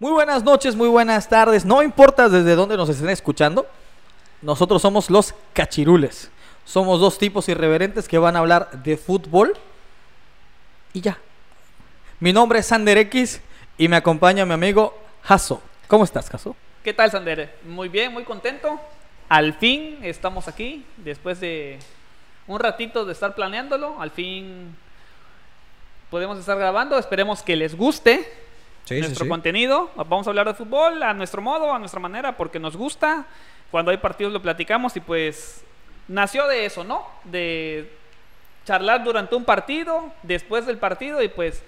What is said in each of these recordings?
Muy buenas noches, muy buenas tardes. No importa desde dónde nos estén escuchando. Nosotros somos los cachirules. Somos dos tipos irreverentes que van a hablar de fútbol. Y ya. Mi nombre es Sander X y me acompaña mi amigo Jaso. ¿Cómo estás, Jaso? ¿Qué tal, Sander? Muy bien, muy contento. Al fin estamos aquí, después de un ratito de estar planeándolo. Al fin podemos estar grabando. Esperemos que les guste nuestro contenido. Vamos a hablar de fútbol a nuestro modo, a nuestra manera, porque nos gusta. Cuando hay partidos lo platicamos y pues nació de eso, ¿no? De charlar durante un partido, después del partido y pues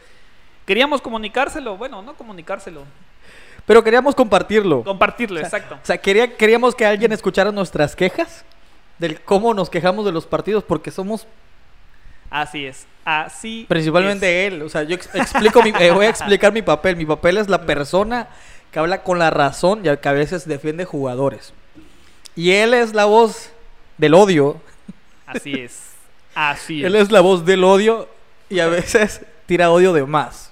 queríamos comunicárselo. Bueno, no comunicárselo. Pero queríamos compartirlo. Compartirlo, exacto. O sea, quería, queríamos que alguien escuchara nuestras quejas del cómo nos quejamos de los partidos porque somos Así es. Así Principalmente él. O sea, yo explico mi, eh, voy a explicar mi papel. Mi papel es la persona que habla con la razón y que a veces defiende jugadores. Y él es la voz del odio. Así es. Así es. Él es la voz del odio y a veces tira odio de más.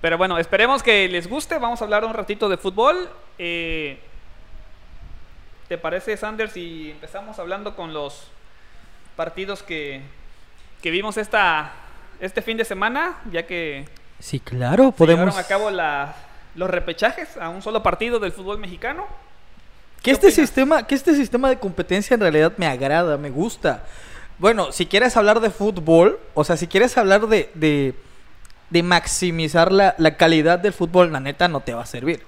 Pero bueno, esperemos que les guste. Vamos a hablar un ratito de fútbol. Eh, ¿Te parece, Sanders, si empezamos hablando con los partidos que, que vimos esta, este fin de semana, ya que sí, claro, podemos llevaron a cabo la, los repechajes a un solo partido del fútbol mexicano. Que este sistema, que este sistema de competencia en realidad me agrada, me gusta. Bueno, si quieres hablar de fútbol, o sea, si quieres hablar de, de, de maximizar la, la calidad del fútbol, la neta no te va a servir.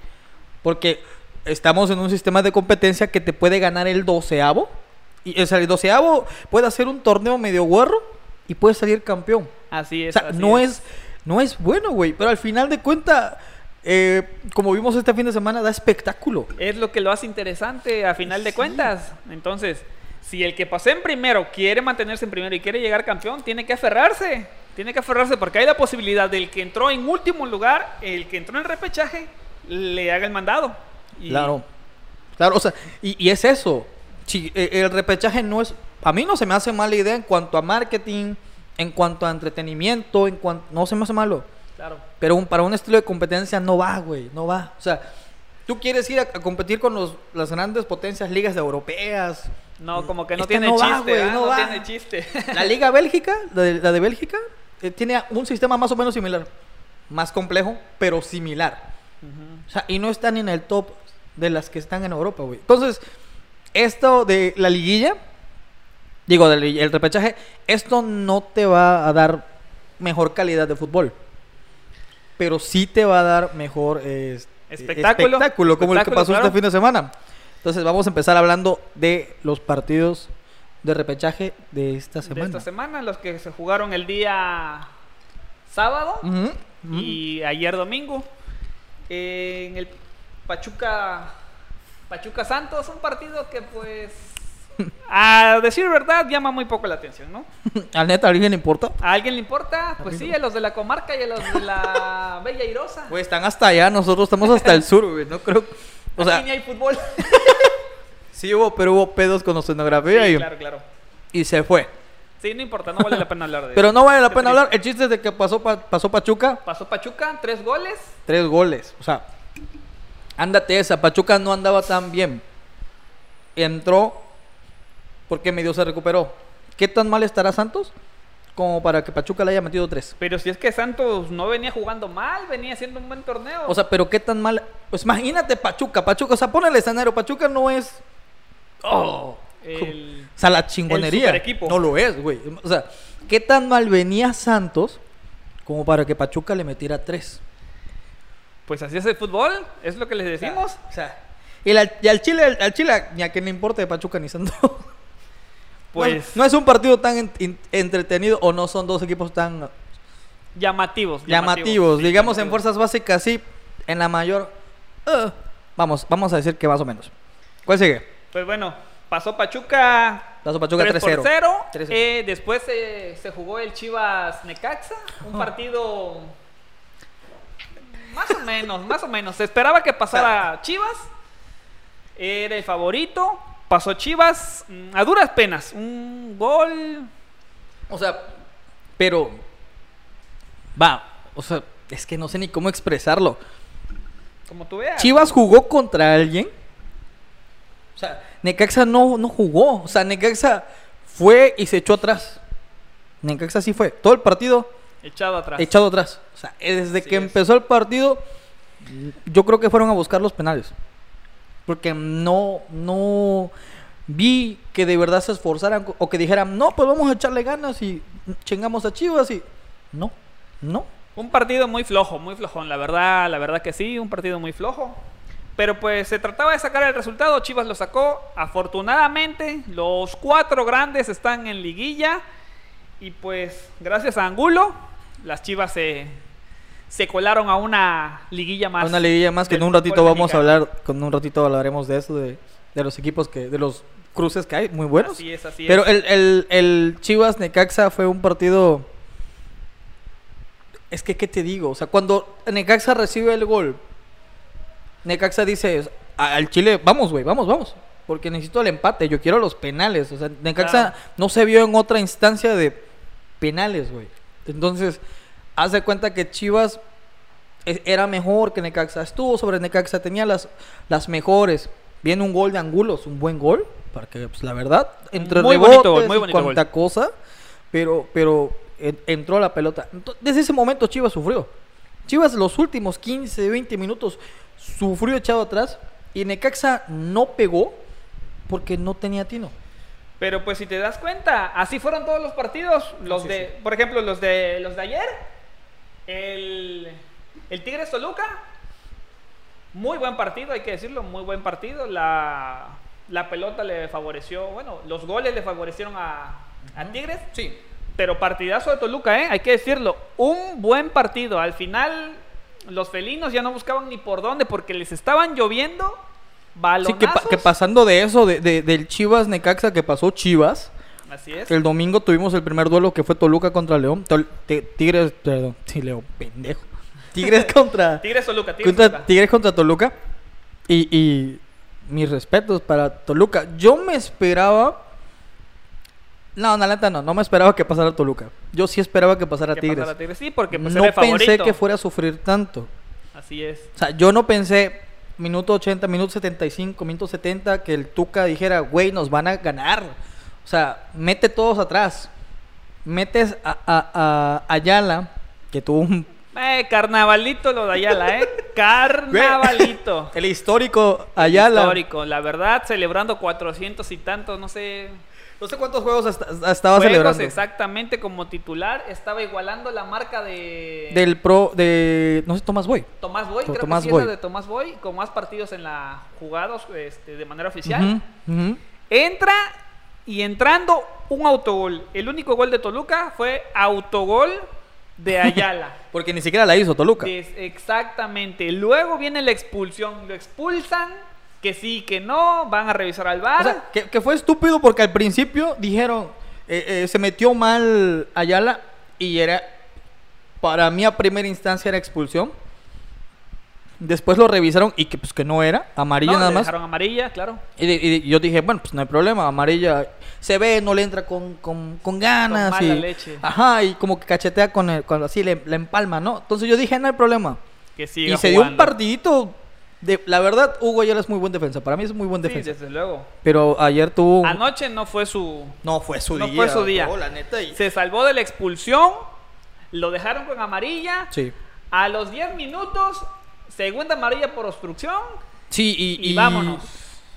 Porque estamos en un sistema de competencia que te puede ganar el doceavo. Y o sea, el doceavo puede hacer un torneo medio guarro y puedes salir campeón. Así es. O sea, no es. no es bueno, güey. Pero al final de cuentas, eh, como vimos este fin de semana, da espectáculo. Es lo que lo hace interesante a final de cuentas. Entonces, si el que pasó en primero quiere mantenerse en primero y quiere llegar campeón, tiene que aferrarse. Tiene que aferrarse porque hay la posibilidad del que entró en último lugar, el que entró en el repechaje, le haga el mandado. Claro. Claro, o sea, y, y es eso. Si, eh, el repechaje no es a mí no se me hace mala idea en cuanto a marketing, en cuanto a entretenimiento, en cuanto no se me hace malo. Claro. Pero para un estilo de competencia no va, güey, no va. O sea, tú quieres ir a, competir con los, las grandes potencias ligas europeas. No, como que no tiene chiste, no, tiene chiste. La Liga Bélgica, la de, la de Bélgica, eh, tiene un sistema más o menos similar. Más complejo, pero similar. O sea, y no están en el top de las que están en Europa, güey. Entonces, esto de la liguilla digo, del el repechaje, esto no te va a dar mejor calidad de fútbol. Pero sí te va a dar mejor espectáculo, como el que pasó este fin de semana. Entonces vamos a empezar hablando de los partidos de repechaje de esta semana. De esta semana, los que se jugaron el día sábado y ayer domingo. en el Pachuca Pachuca Santos, un partido que pues a decir verdad, llama muy poco la atención, ¿no? ¿Al neta a alguien le importa? ¿A alguien le importa? Pues sí, a los de la comarca y a los de la Bella Irosa. Pues están hasta allá, nosotros estamos hasta el sur, güey. No creo. O sea, ni hay fútbol. sí hubo, pero hubo pedos con la escenografía sí, y. Claro, claro. Y se fue. Sí, no importa, no vale la pena hablar de Pero no vale la pena hablar. El chiste es de que pasó, pasó Pachuca. Pasó Pachuca, tres goles. Tres goles. O sea, ándate esa. Pachuca no andaba tan bien. Entró porque medio se recuperó. ¿Qué tan mal estará Santos? Como para que Pachuca le haya metido tres. Pero si es que Santos no venía jugando mal, venía haciendo un buen torneo. O sea, pero qué tan mal. Pues imagínate Pachuca, Pachuca, o sea, ponle el escenario. Pachuca no es. Oh. El, o sea, la chingonería. equipo. No lo es, güey. O sea, ¿qué tan mal venía Santos como para que Pachuca le metiera tres? Pues así es el fútbol, es lo que les decimos. O sea, y, al Chile, al Chile, ni a que le importe de Pachuca ni Santos. Pues no, es un partido tan entretenido o no son dos equipos tan llamativos. Llamativos, digamos en fuerzas básicas sí, en la mayor uh, vamos, vamos a decir que más o menos. ¿Cuál sigue? Pues bueno, pasó Pachuca Pasó Pachuca 3-0. Eh, después se jugó el Chivas Necaxa, un partido más o menos, más o menos. Se esperaba que pasara Chivas. Era el favorito pasó Chivas mm, a duras penas. Un gol. O sea, pero. Va, o sea, es que no sé ni cómo expresarlo. Como tú veas. Chivas jugó contra alguien. O sea, Necaxa no, no jugó. O sea, Necaxa fue y se echó atrás. Necaxa sí fue. Todo el partido Echado atrás. echado atrás. O sea, desde que es. empezó el partido, yo creo que fueron a buscar los penales. Porque no, no vi que de verdad se esforzaran o que dijeran, no, pues vamos a echarle ganas y chingamos a Chivas y... No, no. Un partido muy flojo, muy flojón, la verdad, la verdad que sí, un partido muy flojo. Pero pues se trataba de sacar el resultado, Chivas lo sacó. Afortunadamente, los cuatro grandes están en liguilla. Y pues, gracias a Angulo, las Chivas se, se colaron a una liguilla más. Una liguilla más que en un ratito vamos a hablar, con un ratito hablaremos de eso, de, de los equipos que, de los cruces que hay, muy buenos. Así es, así Pero es. el, el, el Chivas Necaxa fue un partido. Es que, ¿qué te digo? O sea, cuando Necaxa recibe el gol, Necaxa dice a- al Chile, vamos, güey, vamos, vamos. Porque necesito el empate, yo quiero los penales. O sea, Necaxa Claro. no se vio en otra instancia de penales, güey. Entonces, haz de cuenta que Chivas e- era mejor que Necaxa. Estuvo sobre Necaxa, tenía las, las mejores. Viene un gol de Angulos, un buen gol. Porque, pues, la verdad, entre Muy rebotes bonito gol, muy bonito cuanta cosa, pero, pero en- entró la pelota. Desde ese momento Chivas sufrió. Chivas los últimos 15, 20 minutos sufrió echado atrás y Necaxa no pegó porque no tenía tino. Pero pues si te das cuenta, así fueron todos los partidos. Los Sí, de, por ejemplo, los de los de ayer, el, el Tigres Toluca, muy buen partido, hay que decirlo, muy buen partido. La, la pelota le favoreció, bueno, los goles le favorecieron a, a Tigres. Sí. Pero partidazo de Toluca, ¿eh? hay que decirlo. Un buen partido. Al final, los felinos ya no buscaban ni por dónde porque les estaban lloviendo Sí, balonazos. que, pa- que pasando de eso, de, de- del Chivas Necaxa que pasó Chivas, Así es. el domingo tuvimos el primer duelo que fue Toluca contra León. Tol- Ti- Tigres, perdón, sí, León, pendejo. Tigres contra, Tigres Toluca, Tigres contra Toluca. Tigres contra Toluca. Y, y mis respetos para Toluca. Yo me esperaba. No, la neta no, no me esperaba que pasara Toluca. Yo sí esperaba que pasara Que Tigres. pasara Tigres, Sí, porque pues, no pensé favorito. que fuera a sufrir tanto. Así es. O sea, yo no pensé minuto 80, minuto 75, minuto 70 que el Tuca dijera, güey, nos van a ganar. O sea, mete todos atrás. Metes a, a, a Ayala, que tuvo un... Eh, carnavalito lo de Ayala, ¿eh? Carnavalito. El histórico Ayala. Histórico, la verdad, celebrando 400 y tantos, no sé. No sé cuántos juegos estaba juegos celebrando. exactamente como titular. Estaba igualando la marca de Del pro, de... No sé, Tomás Boy. Tomás Boy. Creo Tomás que sí Boy. de Tomás Boy, con más partidos en la jugados este, de manera oficial. Entra y entrando un autogol. El único gol de Toluca fue autogol de Ayala. Porque ni siquiera la hizo Toluca. Des- exactamente. Luego viene la expulsión. Lo expulsan. Que sí, que no. Van a revisar al bar. O sea, que, que fue estúpido porque al principio dijeron, eh, eh, se metió mal Ayala y era, para mí a primera instancia era expulsión. Después lo revisaron y que pues que no era, amarilla No, nada le más. dejaron amarilla, claro. Y, de- y de- yo dije, bueno, pues no hay problema, amarilla se ve, no le entra con, con, con ganas. Con mala y, leche. Ajá, y como que cachetea con el, con así, le, la empalma, ¿no? Entonces yo dije, no hay problema. Que siga y se dio un partidito. De, la verdad, Hugo Ayala es muy buen defensa. Para mí es muy buen Sí, defensa. desde luego. Pero ayer tuvo... Anoche no fue su. No fue su No día. fue su día. no, la neta. y- Se salvó de la expulsión. Lo dejaron con amarilla. Sí. A los 10 minutos, segunda amarilla por obstrucción. Sí, y, Y vámonos.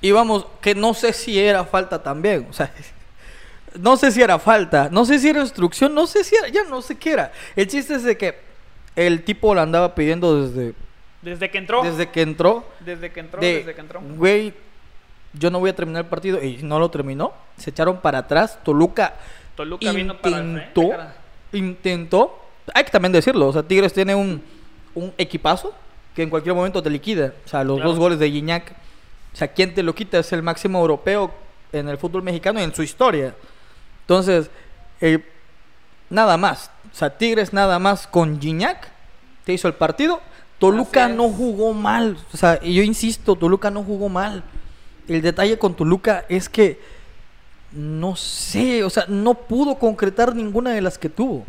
Y vamos, que no sé si era falta también. O sea, no sé si era falta. No sé si era instrucción. No sé si era. Ya no sé qué era. El chiste es de que el tipo la andaba pidiendo desde, Desde que entró. desde que entró. Desde que entró, de, desde que entró. Güey, yo no voy a terminar el partido. Y no lo terminó. Se echaron para atrás. Toluca Toluca vino para el frente, intentó. intentó. Hay que también decirlo. O sea, Tigres tiene un, un equipazo que en cualquier momento te liquida. O sea, los Claro. dos goles de Gignac. O sea, ¿quién te lo quita? Es el máximo europeo en el fútbol mexicano y en su historia. Entonces, eh, nada más. O sea, Tigres nada más con Gignac te hizo el partido. Toluca no jugó mal. O sea, y yo insisto, Toluca no jugó mal. El detalle con Toluca es que no sé, o sea, no pudo concretar ninguna de las que tuvo.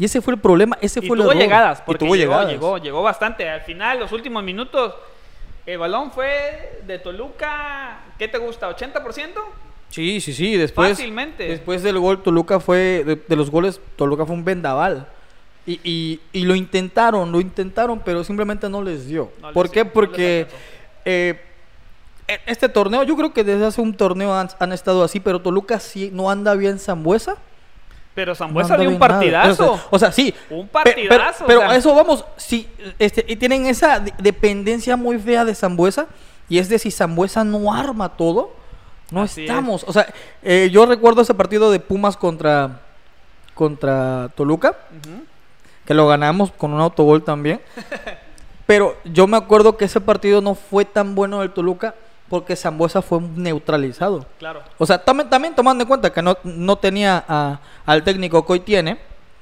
Y ese fue el problema, ese y fue el tuvo error. llegadas, Y tuvo llegó, llegadas. llegó, llegó bastante. Al final, los últimos minutos, el balón fue de Toluca, ¿qué te gusta? ¿80%? Sí, sí, sí. Después, Fácilmente. Después del gol, Toluca fue. De, de los goles, Toluca fue un vendaval. Y, y, y lo intentaron, lo intentaron, pero simplemente no les dio. No les ¿Por qué? dio, no Porque alcanzó. eh, e- este torneo, yo creo que desde hace un torneo han, han estado así, pero Toluca sí no anda bien Zambuesa. Pero Zambuesa dio un nada. partidazo. O sea, sí. Un pero- partidazo, Pero, o sea. a eso vamos. Sí, este, y tienen esa de- dependencia muy fea de Zambuesa. Y es de si Zambuesa no arma todo, no Así es. estamos. O sea, eh, yo recuerdo ese partido de Pumas contra, contra Toluca, que lo ganamos con un autogol también. Pero yo me acuerdo que ese partido no fue tan bueno del Toluca porque Zambuesa fue neutralizado. Claro. O sea, también, también tomando en cuenta que no, no tenía a- al técnico que hoy tiene,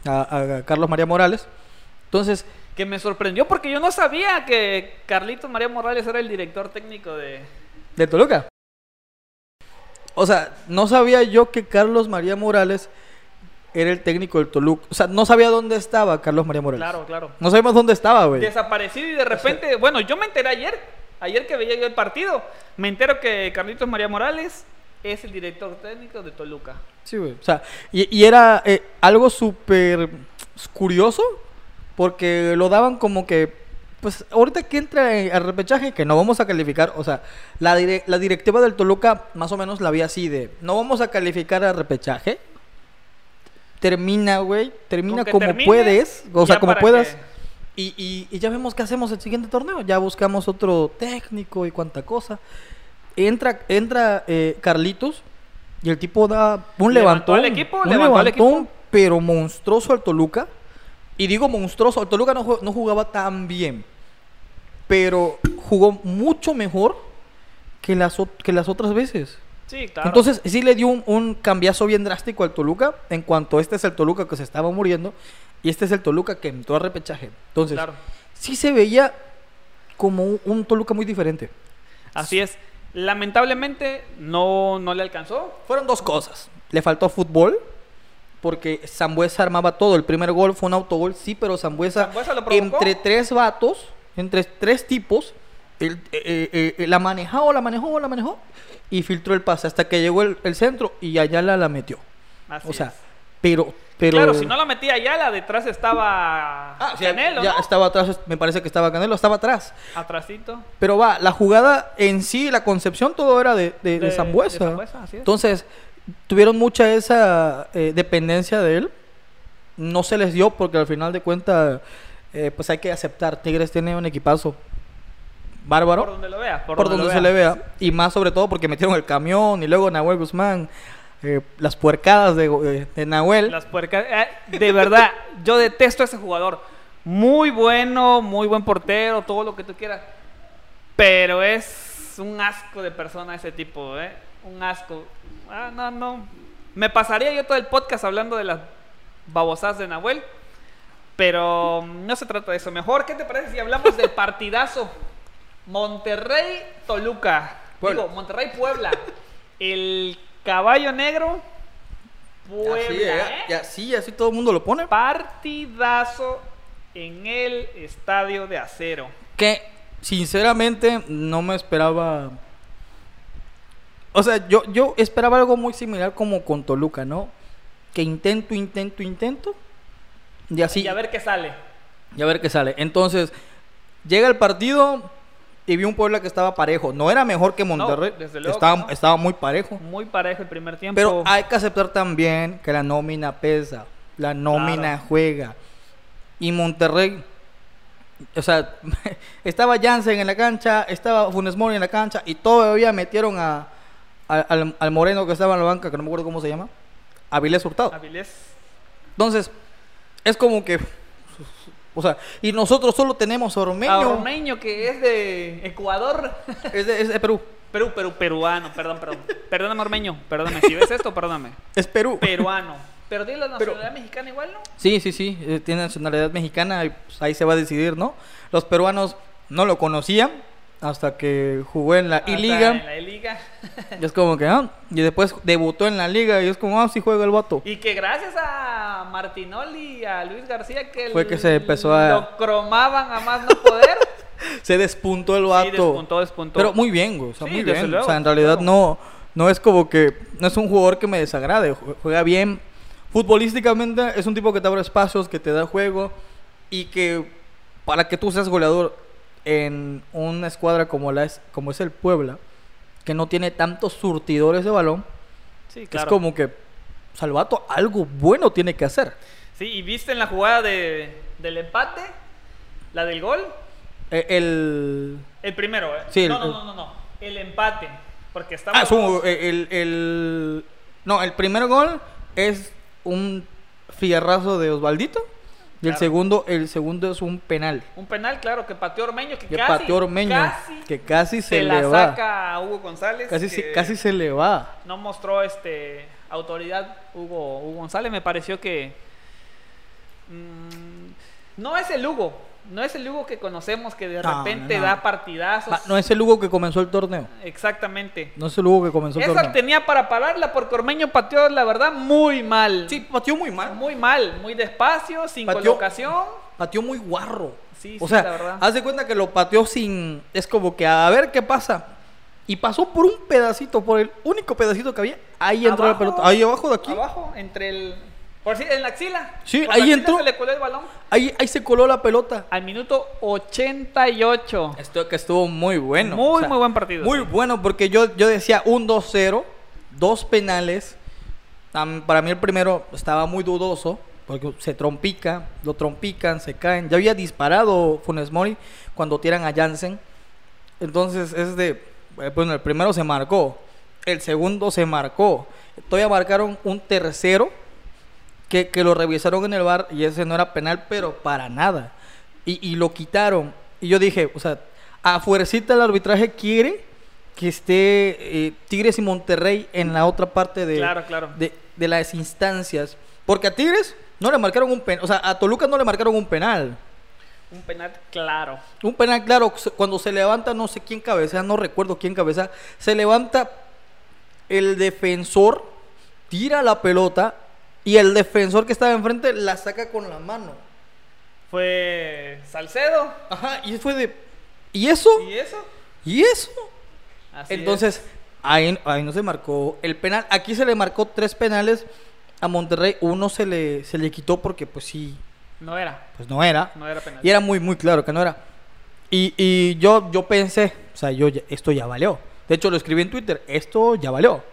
a, a Carlos María Morales. Entonces, Que me sorprendió porque yo no sabía que Carlitos María Morales era el director técnico de... de Toluca. O sea, no sabía yo que Carlos María Morales era el técnico del Toluca. O sea, no sabía dónde estaba Carlos María Morales. Claro, claro. No sabíamos dónde estaba, güey. Desaparecido y de repente, bueno, yo me enteré ayer, ayer que veía yo el partido, me entero que Carlitos María Morales es el director técnico de Toluca. Sí, güey. O sea, y, y era eh, algo súper curioso porque lo daban como que, pues ahorita que entra al repechaje, que no vamos a calificar, o sea, la, dire- la directiva del Toluca más o menos la había así de, no vamos a calificar al repechaje. Termina, güey, termina como termines, puedes, o sea, como puedas. que- Y, y- y ya vemos qué hacemos el siguiente torneo. Ya buscamos otro técnico y cuánta cosa. Entra, entra eh, Carlitos y el tipo da un Levantó levantón. al equipo, un levantó levantón, equipo. pero monstruoso al Toluca. Y digo monstruoso, el Toluca no, no jugaba tan bien. Pero jugó mucho mejor que las, que las otras veces. Sí, claro. Entonces sí le dio un, un cambiazo bien drástico al Toluca en cuanto este es el Toluca que se estaba muriendo y este es el Toluca que entró a repechaje. Entonces Claro. sí se veía como un, un Toluca muy diferente. Así es. Lamentablemente no, no le alcanzó. Fueron dos cosas. Le faltó fútbol porque Zambuesa armaba todo. El primer gol fue un autogol, sí, pero Zambuesa Zambuesa lo entre tres vatos, entre tres tipos, él, eh, eh, eh, la manejó, la manejó, la manejó y filtró el pase hasta que llegó el, el centro y Ayala la metió. Así o sea, es. Pero, pero Claro, si no la metía Ayala, detrás estaba Ah, Canelo, ya ¿no? estaba atrás, me parece que estaba Canelo, estaba atrás. Atrasito. Pero va, la jugada en sí, la concepción, todo era de, de, de es. Entonces, tuvieron mucha esa eh, dependencia de él. No se les dio porque al final de cuentas, eh, pues hay que aceptar. Tigres tiene un equipazo bárbaro. Por donde lo vea. Por, por donde, donde lo se le vea. Y más sobre todo porque metieron el camión y luego Nahuel Guzmán. Eh, las puercadas de, eh, de Nahuel. Las puercas. eh, de verdad, yo detesto a ese jugador. Muy bueno, muy buen portero, todo lo que tú quieras. Pero es un asco de persona ese tipo, ¿eh? Un asco. Ah, no, no. Me pasaría yo todo el podcast hablando de las babosadas de Nahuel. Pero no se trata de eso. Mejor, ¿qué te parece si hablamos del partidazo? Monterrey-Toluca. Digo, Monterrey-Puebla. El caballo negro. Puebla. así, eh, y así, así todo el mundo lo pone. Partidazo en el estadio de acero. que sinceramente no me esperaba. O sea, yo, yo esperaba algo muy similar como con Toluca, ¿no? Que intento, intento, intento. Y así. Y a ver qué sale. y a ver qué sale. Entonces, llega el partido y vi un Puebla que estaba parejo. No era mejor que Monterrey. desde luego estaba, que no. estaba muy parejo. Muy parejo el primer tiempo. Pero hay que aceptar también que la nómina pesa, la nómina Claro. juega. Y Monterrey, o sea, estaba Jansen en la cancha, estaba Funes Mori en la cancha y todavía metieron a, a- al, al moreno que estaba en la banca, que no me acuerdo cómo se llama, Avilés Hurtado. Avilés. Entonces, es como que, o sea, y nosotros solo tenemos a Ormeño, A Ormeño, que es de Ecuador. es, de, es de Perú, Perú, Perú, peruano, perdón, perdón. Perdóname, Ormeño, perdóname. Si ves esto, perdóname. es Perú. Peruano. Pero tiene la nacionalidad mexicana igual, ¿no? Sí, sí, sí, eh, tiene nacionalidad mexicana y pues, ahí se va a decidir, ¿no? Los peruanos no lo conocían hasta que jugó en la I-Liga. Y es como que, ah, y después debutó en la liga y es como, ah, sí juega el vato. Y que gracias a Martinoli y a Luis García que Fue que se empezó a- lo cromaban a más no poder. Se despuntó el sí, vato. despuntó, despuntó. Pero muy bien, güey. O sea, Sí, muy bien. luego, o sea, en realidad no, no es como que. No es un jugador que me desagrade. jue- Juega bien. Futbolísticamente es un tipo que te abre espacios, que te da juego. Y que para que tú seas goleador en una escuadra como, la es, como es el Puebla, que no tiene tantos surtidores de balón, sí, es claro. como que Salvato algo bueno tiene que hacer. Sí, y viste en la jugada de, del empate, la del gol, Eh, El. el primero, ¿eh? Sí, no, el- no, no, no, no, el empate, porque estamos Ah, su- el, el- No, el primer gol es un fierrazo de Osvaldito. Y el segundo, el segundo es un penal. un penal, claro, que pateó Ormeño, que, Que casi, pateó Ormeño. casi que casi se, se le la va. saca a Hugo González. Casi, que se, casi se le va. no mostró este autoridad Hugo, Hugo González. Me pareció que mm, no es el Hugo, no es el Hugo que conocemos que de No, repente no, no. da partidazos. No es el Hugo que comenzó el torneo. Exactamente. No es el Hugo que comenzó el Esa torneo. tenía para pararla porque Ormeño pateó, la verdad, muy mal. Sí, pateó muy mal. Muy mal, muy despacio, sin Pateó- colocación. Pateó muy guarro. Sí, o sí, sea, la verdad. haz de cuenta que lo pateó sin. Es como que a ver qué pasa. Y pasó por un pedacito, por el único pedacito que había. Ahí entró la Abajo, pelota. Ahí abajo de aquí. Abajo, entre el. Por si, en la axila. Sí, Por ahí entró. Se le coló el balón. Ahí, ahí se coló la pelota. Al minuto 88. Esto que estuvo muy bueno. Muy, muy buen partido, Muy sí. bueno, porque yo, yo decía un 2-0, dos penales. Para mí el primero estaba muy dudoso, porque se trompica, lo trompican, se caen. Ya había disparado Funes Mori cuando tiran a Jansen. Entonces es de, eh, bueno, el primero se marcó, el segundo se marcó. Todavía marcaron un tercero que, que lo revisaron en el bar y ese no era penal, pero para nada. Y, y lo quitaron. Y yo dije, o sea, a fuercita el arbitraje quiere que esté eh, Tigres y Monterrey en la otra parte de, Claro, claro. de, de las instancias. Porque a Tigres no le marcaron un penal, o sea, a Toluca no le marcaron un penal. Un penal claro. Un penal, claro, cuando se levanta, no sé quién cabeza, no recuerdo quién cabeza, se levanta el defensor, tira la pelota y el defensor que estaba enfrente la saca con la mano. Fue Salcedo. Ajá, y fue de... ¿Y eso? ¿Y eso? ¿Y eso? Así Entonces, ahí, ahí no se marcó el penal. Aquí se le marcó tres penales a Monterrey. Uno se le, se le quitó porque, pues sí, es. no era. pues no era. No era penal. Y era muy, muy claro que no era. Y, y yo, yo pensé, o sea, yo, esto ya valió. De hecho, lo escribí en Twitter, esto ya valió.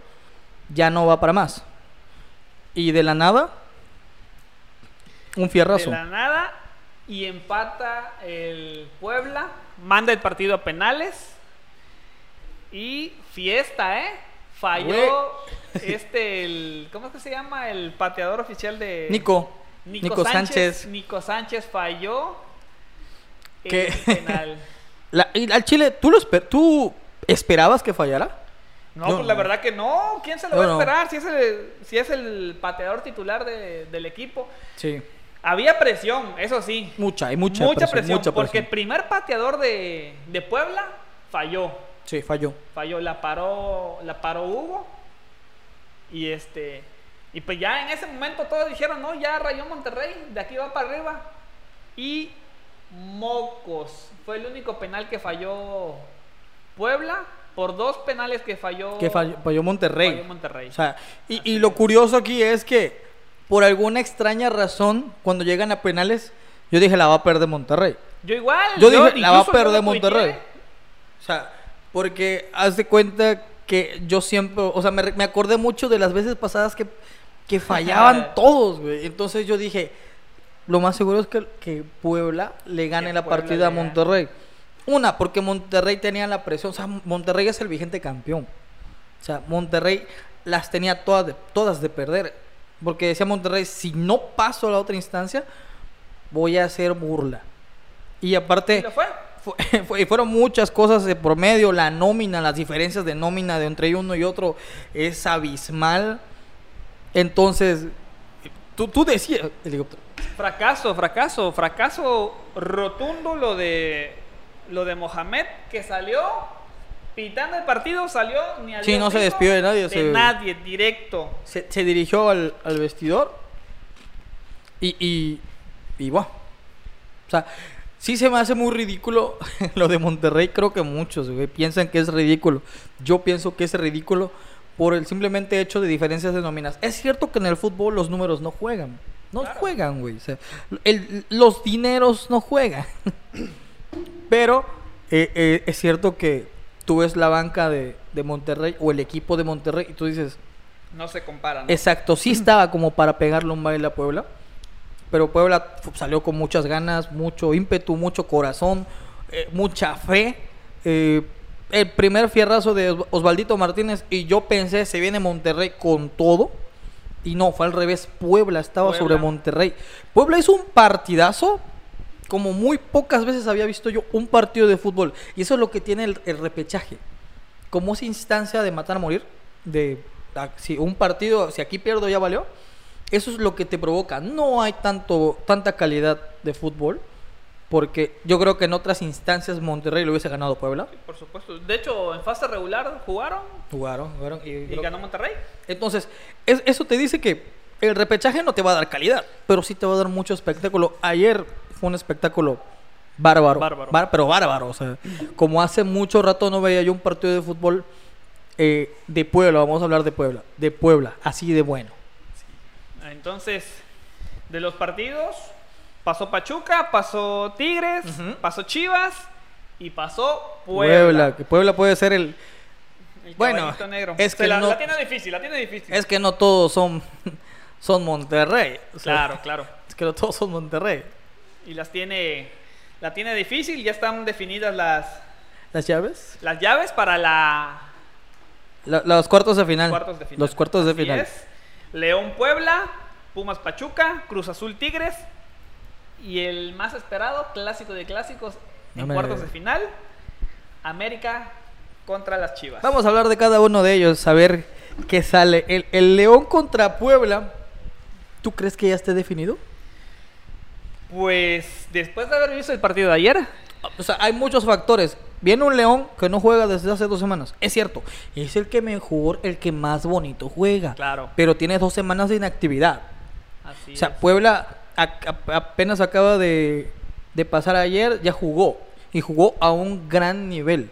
Ya no va para más. Y de la nada, un De fierrazo. la nada. Y empata el Puebla. Manda el partido a penales. Y fiesta, ¿eh? Falló este, el. ¿Cómo es que se llama? El pateador oficial de. Nico, Nico, Nico Sánchez, Sánchez. Nico Sánchez falló. ¿Qué? El penal. La- al Chile, ¿tú, lo esper- ¿tú esperabas que fallara? No, pues la verdad que no. ¿Quién se lo va a no. esperar? Si es el, si es el pateador titular de- del equipo. Sí. Había presión, eso sí. Mucha, hay mucha, Mucha, presión, presión, mucha porque el primer pateador de, de Puebla falló. Sí, falló. Falló, la paró, la paró Hugo. Y este. Y pues ya en ese momento todos dijeron, no, ya rayó Monterrey, de aquí va para arriba. Y Mocos. Fue el único penal que falló Puebla por dos penales que falló, Que falló, falló Monterrey. falló Monterrey. O sea, y, y lo curioso aquí es que, por alguna extraña razón, cuando llegan a penales, yo dije, la va a perder Monterrey. yo igual. Yo dije, la va a perder tuiteé. Monterrey. O sea, porque haz de cuenta que yo siempre, o sea, me, me acordé mucho de las veces pasadas que, que fallaban todos, güey. Entonces yo dije, lo más seguro es que, que Puebla le gane Que la Puebla partida a gane. Una, porque Monterrey tenía la presión. O sea, Monterrey es el vigente campeón. O sea, Monterrey las tenía todas de, todas de perder. Porque decía Monterrey, si no paso a la otra instancia, voy a hacer burla. Y aparte, Y lo fue. y fueron muchas cosas de por medio. La nómina, las diferencias de nómina de entre uno y otro es abismal. Entonces, tú, tú decías, helicóptero. Fracaso, fracaso, fracaso rotundo lo de lo de Mohamed, que salió pitando el partido, salió ni al Sí, no se despidió de nadie, De se- nadie, directo. Se, se dirigió al, al vestidor y, y, y bueno. O sea, sí se me hace muy ridículo lo de Monterrey. Creo que muchos güey, piensan que es ridículo. Yo pienso que es ridículo por el simplemente hecho de diferencias de nóminas. Es cierto que en el fútbol los números no juegan. No Claro. juegan, güey. O sea, el- los dineros no juegan. Pero eh, eh, es cierto que tú ves la banca de, de Monterrey o el equipo de Monterrey y tú dices, No se comparan. Exacto, sí estaba como para pegarle un baile a Puebla. Pero Puebla salió con muchas ganas, mucho ímpetu, mucho corazón, eh, mucha fe. Eh, el primer fierrazo de Os- Osvaldito Martínez y yo pensé se viene Monterrey con todo. Y no, fue al revés. Puebla estaba Puebla. sobre Monterrey. Puebla hizo un partidazo como muy pocas veces había visto yo un partido de fútbol. Y eso es lo que tiene el, el repechaje. Como esa instancia de matar a morir, de ah, si un partido, si aquí pierdo ya valió. Eso es lo que te provoca. No hay tanto, tanta calidad de fútbol. Porque yo creo que en otras instancias Monterrey lo hubiese ganado Puebla. Sí, por supuesto. De hecho, en fase regular jugaron Jugaron, jugaron. Y, y creo- ganó Monterrey. Entonces, es- eso te dice que el repechaje no te va a dar calidad, pero sí te va a dar mucho espectáculo. Ayer fue un espectáculo bárbaro, Bárbaro. bar- pero bárbaro. O sea, como hace mucho rato no veía yo un partido de fútbol eh, de Puebla, vamos a hablar de Puebla, de Puebla, así de bueno. Entonces, de los partidos, pasó Pachuca, pasó Tigres, pasó Chivas y pasó Puebla. Puebla. que Puebla puede ser el... El Bueno, negro. es que la, no- la tiene difícil, la tiene difícil. Es que no todos son, son Monterrey. o sea, Claro, claro. Es que no todos son Monterrey. Y las tiene, la tiene difícil. Ya están definidas las, ¿Las llaves? las llaves para la La- los cuartos de final. cuartos de final. Los cuartos de Así final. es. León Puebla, Pumas Pachuca, Cruz Azul Tigres y el más esperado, clásico de clásicos en me- cuartos de final, América contra las Chivas. Vamos a hablar de cada uno de ellos, a ver qué sale. El, el León contra Puebla, ¿tú crees que ya esté definido? Pues después de haber visto el partido de ayer, O sea, hay muchos factores. Viene un León que no juega desde hace dos semanas. Es cierto. Es el que mejor, el que más bonito juega. Claro. Pero tiene dos semanas de inactividad. así O sea, es. Puebla a- a- apenas acaba de, de pasar ayer, ya jugó. Y jugó a un gran nivel.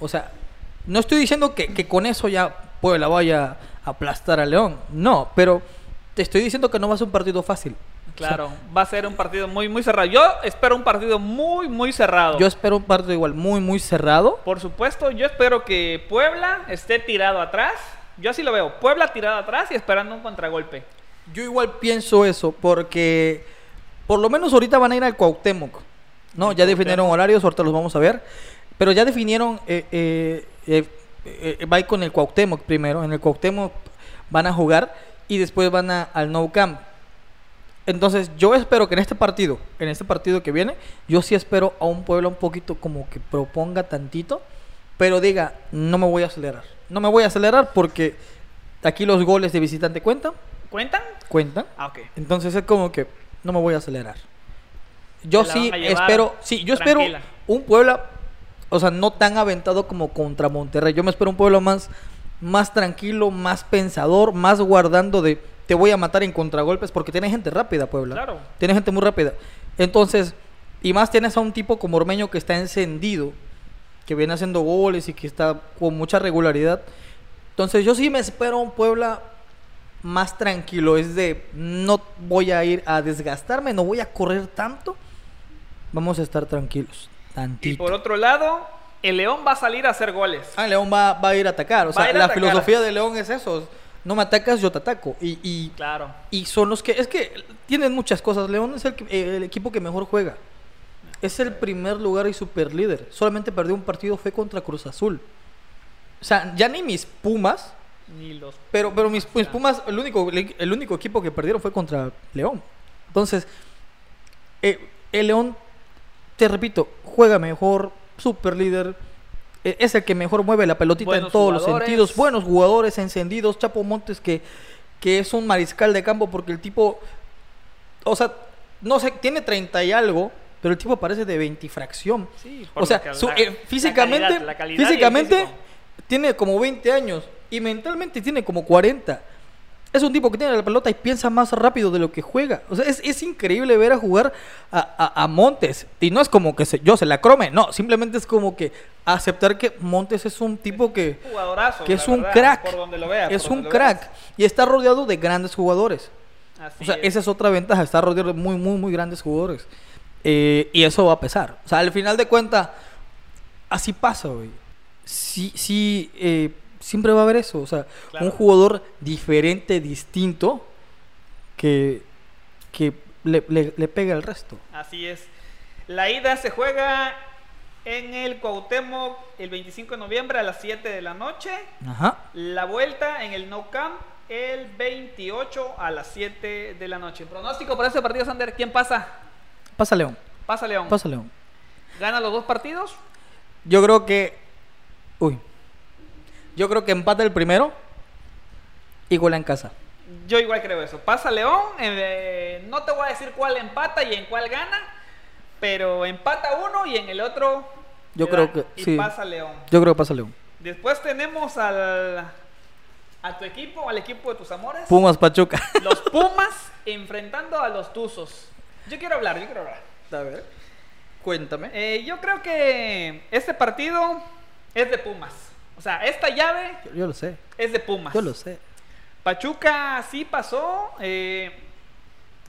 O sea, no estoy diciendo que, que con eso ya Puebla vaya a aplastar a León. No, pero te estoy diciendo que no va a ser un partido fácil. Claro, va a ser un partido muy muy cerrado. Yo espero un partido muy muy cerrado. Yo espero un partido igual muy, muy cerrado. Por supuesto, yo espero que Puebla esté tirado atrás. Yo así lo veo. Puebla tirado atrás y esperando un contragolpe. Yo igual pienso eso, porque por lo menos ahorita van a ir al Cuauhtémoc. No, ya definieron horarios, ahorita los vamos a ver. Pero ya definieron, eh, eh, eh, eh, va a ir con el Cuauhtémoc primero. En el Cuauhtémoc van a jugar y después van a, al Nou Camp. Entonces yo espero que en este partido, en este partido que viene, yo sí espero a un pueblo un poquito como que proponga tantito, pero diga, no me voy a acelerar. No me voy a acelerar porque aquí los goles de visitante cuentan, ¿Cuentan? cuentan. Ah, ok. Entonces es como que no me voy a acelerar. Yo sí espero, sí, yo espero un Puebla, o sea, no tan aventado como contra Monterrey. Yo me espero un Puebla más, más tranquilo, más pensador, más guardando de te voy a matar en contragolpes porque tiene gente rápida, Puebla. Claro. Tiene gente muy rápida. Entonces, y más tienes a un tipo como Ormeño que está encendido, que viene haciendo goles y que está con mucha regularidad. Entonces, yo sí me espero un Puebla más tranquilo. Es de, no voy a ir a desgastarme, no voy a correr tanto. Vamos a estar tranquilos. Y Tantito. por otro lado, el León va a salir a hacer goles. Ah, León va, va a ir a atacar. O a sea, a la atacar. filosofía de León es eso. No me atacas, yo te ataco. Y, y, Claro. y son los que... Es que tienen muchas cosas. León es el, eh, el equipo que mejor juega. Es el primer lugar y super líder. Solamente perdió un partido, fue contra Cruz Azul. O sea, ya ni mis Pumas... Ni los. Pero, pero mis, mis Pumas, el único, el único equipo que perdieron fue contra León. Entonces, eh, el León, te repito, juega mejor, super líder. Eh, es el que mejor mueve la pelotita en todos los sentidos. Buenos jugadores encendidos. Chapo Montes, que, que es un mariscal de campo porque el tipo, o sea, no sé, tiene 30 y algo, pero el tipo parece de 20 fracción. Sí, O sea, su- eh, físicamente, la calidad- la calidad y el físicamente tiene como 20 años y mentalmente tiene como 40. Es un tipo que tiene la pelota y piensa más rápido de lo que juega. O sea, es, es increíble ver a jugar a, a- a Montes. Y no es como que se- yo se la crome, no. Simplemente es como que aceptar que Montes es un tipo que, Jugadorazo, que la es un verdad, crack. Por donde lo veas. es por un donde lo veas. crack. Y está rodeado de grandes jugadores. Así O sea, es. esa es otra ventaja, está rodeado de muy, muy, muy grandes jugadores. Eh, y eso va a pesar. O sea, al final de cuentas, así pasa, güey. Sí, sí, eh, siempre va a haber eso. O sea, Claro. un jugador diferente, distinto, que, que le, le, le pega al resto. Así es. La ida se juega en el Cuauhtémoc el 25 de noviembre a las 7 de la noche. Ajá. La vuelta en el No Camp el 28 a las 7 de la noche. Pronóstico para este partido, Sander. ¿Quién pasa? Pasa León, Pasa León. pasa León. ¿Gana los dos partidos? Yo creo que... Uy. Yo creo que empata el primero y gola en casa. Yo igual creo eso. Pasa León. eh, no te voy a decir cuál empata y en cuál gana. Pero empata uno y en el otro. Yo creo que y sí. pasa León. Yo creo que pasa León. Después tenemos al. A tu equipo, al equipo de tus amores. Pumas Pachuca. Los Pumas enfrentando a los Tuzos. Yo quiero hablar, yo quiero hablar. A ver. Cuéntame. Eh, yo creo que este partido es de Pumas. O sea, esta llave Yo, yo lo sé. es de Pumas. Yo lo sé. Pachuca sí pasó. eh,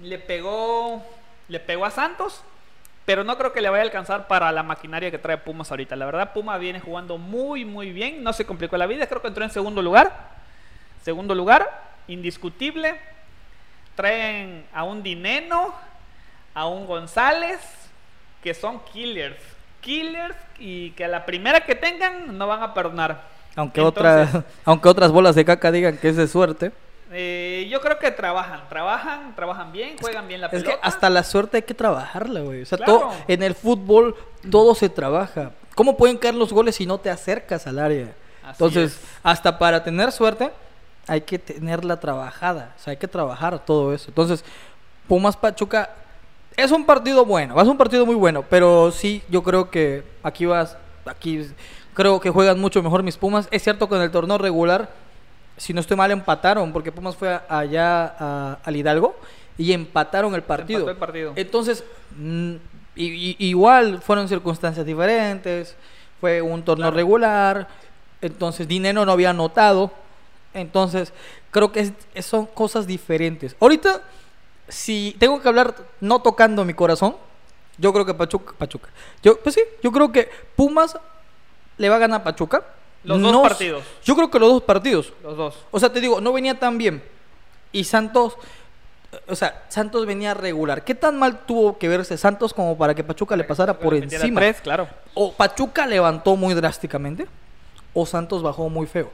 le pegó. Le pegó a Santos. Pero no creo que le vaya a alcanzar para la maquinaria que trae Pumas ahorita. La verdad, Pumas viene jugando muy, muy bien. No se complicó la vida. Creo que entró en segundo lugar. Segundo lugar, indiscutible. Traen a un Dineno, a un González, que son killers. Killers y que a la primera que tengan no van a perdonar. Aunque, Entonces, aunque otras bolas de caca digan que es de suerte. eh, yo creo que trabajan, trabajan, trabajan bien, juegan bien la Es pelota. que hasta la suerte hay que trabajarla, güey. O sea, Claro. todo, en el fútbol todo se trabaja. ¿Cómo pueden caer los goles si no te acercas al área? Así Entonces, es. hasta para tener suerte hay que tenerla trabajada. O sea, hay que trabajar todo eso. Entonces, Pumas Pachuca es un partido bueno, es un partido muy bueno, pero sí, yo creo que aquí vas, aquí creo que juegan mucho mejor mis Pumas. Es cierto que en el torneo regular, si no estoy mal, empataron, porque Pumas fue a- allá a- al Hidalgo y empataron el partido. el partido. Entonces, mm, igual fueron circunstancias diferentes, fue un torneo Claro. regular, entonces Dinero no había anotado, entonces creo que es- son cosas diferentes. Ahorita, si tengo que hablar no tocando mi corazón, yo creo que Pachuca, Pachuca, yo, pues sí, yo creo que Pumas le va a ganar a Pachuca. Los dos No partidos. Yo creo que los dos partidos. Los dos. O sea, te digo, no venía tan bien. Y Santos, o sea, Santos venía regular. ¿Qué tan mal tuvo que verse Santos como para que Pachuca le pasara por Le encima? tres, claro. O Pachuca levantó muy drásticamente, o Santos bajó muy feo.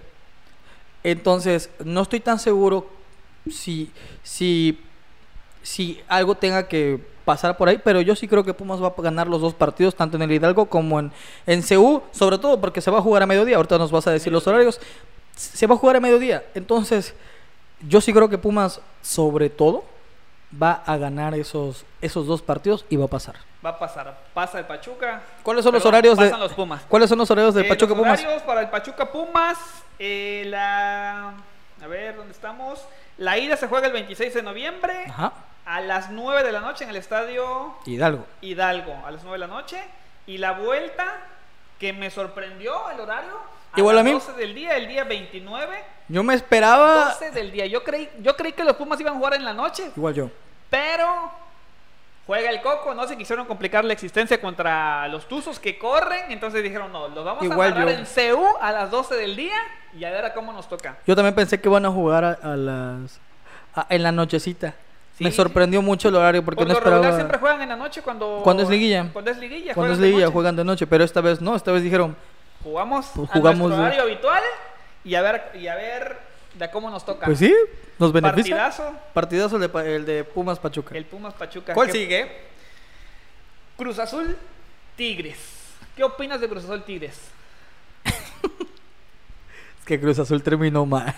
Entonces, no estoy tan seguro si, si, si algo tenga que pasar por ahí, pero yo sí creo que Pumas va a ganar los dos partidos, tanto en el Hidalgo como en, en CU, sobre todo porque se va a jugar a mediodía. Ahorita nos vas a decir los horarios. Se va a jugar a mediodía. Entonces, yo sí creo que Pumas, sobre todo, va a ganar esos, esos dos partidos y va a pasar. Va a pasar. Pasa el Pachuca. ¿Cuáles son los horarios de pasan los Pumas. ¿Cuáles son los horarios de Eh, Pachuca los Pumas? horarios para el Pachuca Pumas. eh, la... A ver, ¿dónde estamos? La ida se juega el 26 de noviembre Ajá. A las 9 de la noche en el estadio Hidalgo. Hidalgo, a las 9 de la noche. Y la vuelta, que me sorprendió el horario. A Igual a las mí. 12 del día, el día 29. Yo me esperaba 12 del día. Yo creí, yo creí que los Pumas iban a jugar en la noche, igual yo. pero juega el Coco, no se quisieron complicar la existencia contra los Tuzos que corren, entonces dijeron, no, los vamos Igual a agarrar en CU a las 12 del día y a ver a cómo nos toca. Yo también pensé que iban a jugar a, a las a- en la nochecita. Sí, me sorprendió mucho el horario porque Por no esperaba siempre juegan en la noche cuando... Cuando es liguilla. Cuando es liguilla. cuando es de liguilla juegan de noche, pero esta vez no, esta vez dijeron, Jugamos, Pues a jugamos de- horario habitual y a ver, y a ver de cómo nos toca. pues sí, nos beneficia. Partidazo, Partidazo el de, pa- el de Pumas Pachuca. el Pumas Pachuca. ¿Cuál ¿Qué- sigue? Cruz Azul, Tigres. ¿Qué opinas de Cruz Azul Tigres? Es que Cruz Azul terminó mal.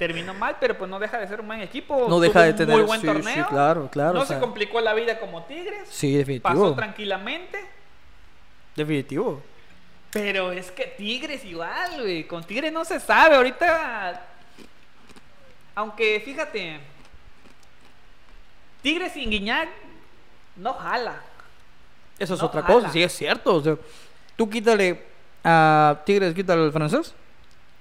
Terminó mal, pero pues no deja de ser un buen equipo. No deja de un tener- muy buen sí, torneo. sí, claro, claro, No o sea. se complicó la vida como Tigres. Sí, definitivo. Pasó tranquilamente. Definitivo. Pero es que Tigres igual, güey. Con Tigres no se sabe. Ahorita. Aunque fíjate. Tigres sin Guiñac no jala. Eso es No otra jala. cosa, sí es cierto. O sea, tú quítale a Tigres, quítale al francés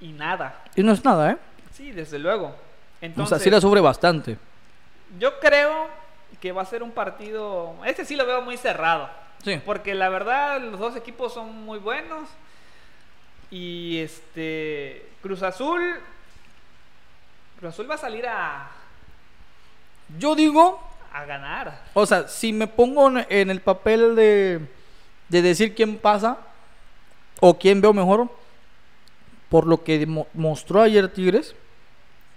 Y nada. y no es nada, ¿eh? Sí, desde luego. o Entonces, sea, sí la sufre bastante. yo creo que va a ser un partido. Este sí lo veo muy cerrado. Sí. Porque la verdad, los dos equipos son muy buenos. Y este. Cruz Azul. Cruz Azul va a salir a, Yo digo, a ganar. o sea, si me pongo en- el papel de, de decir quién pasa o quién veo mejor, por lo que mo- mostró ayer Tigres,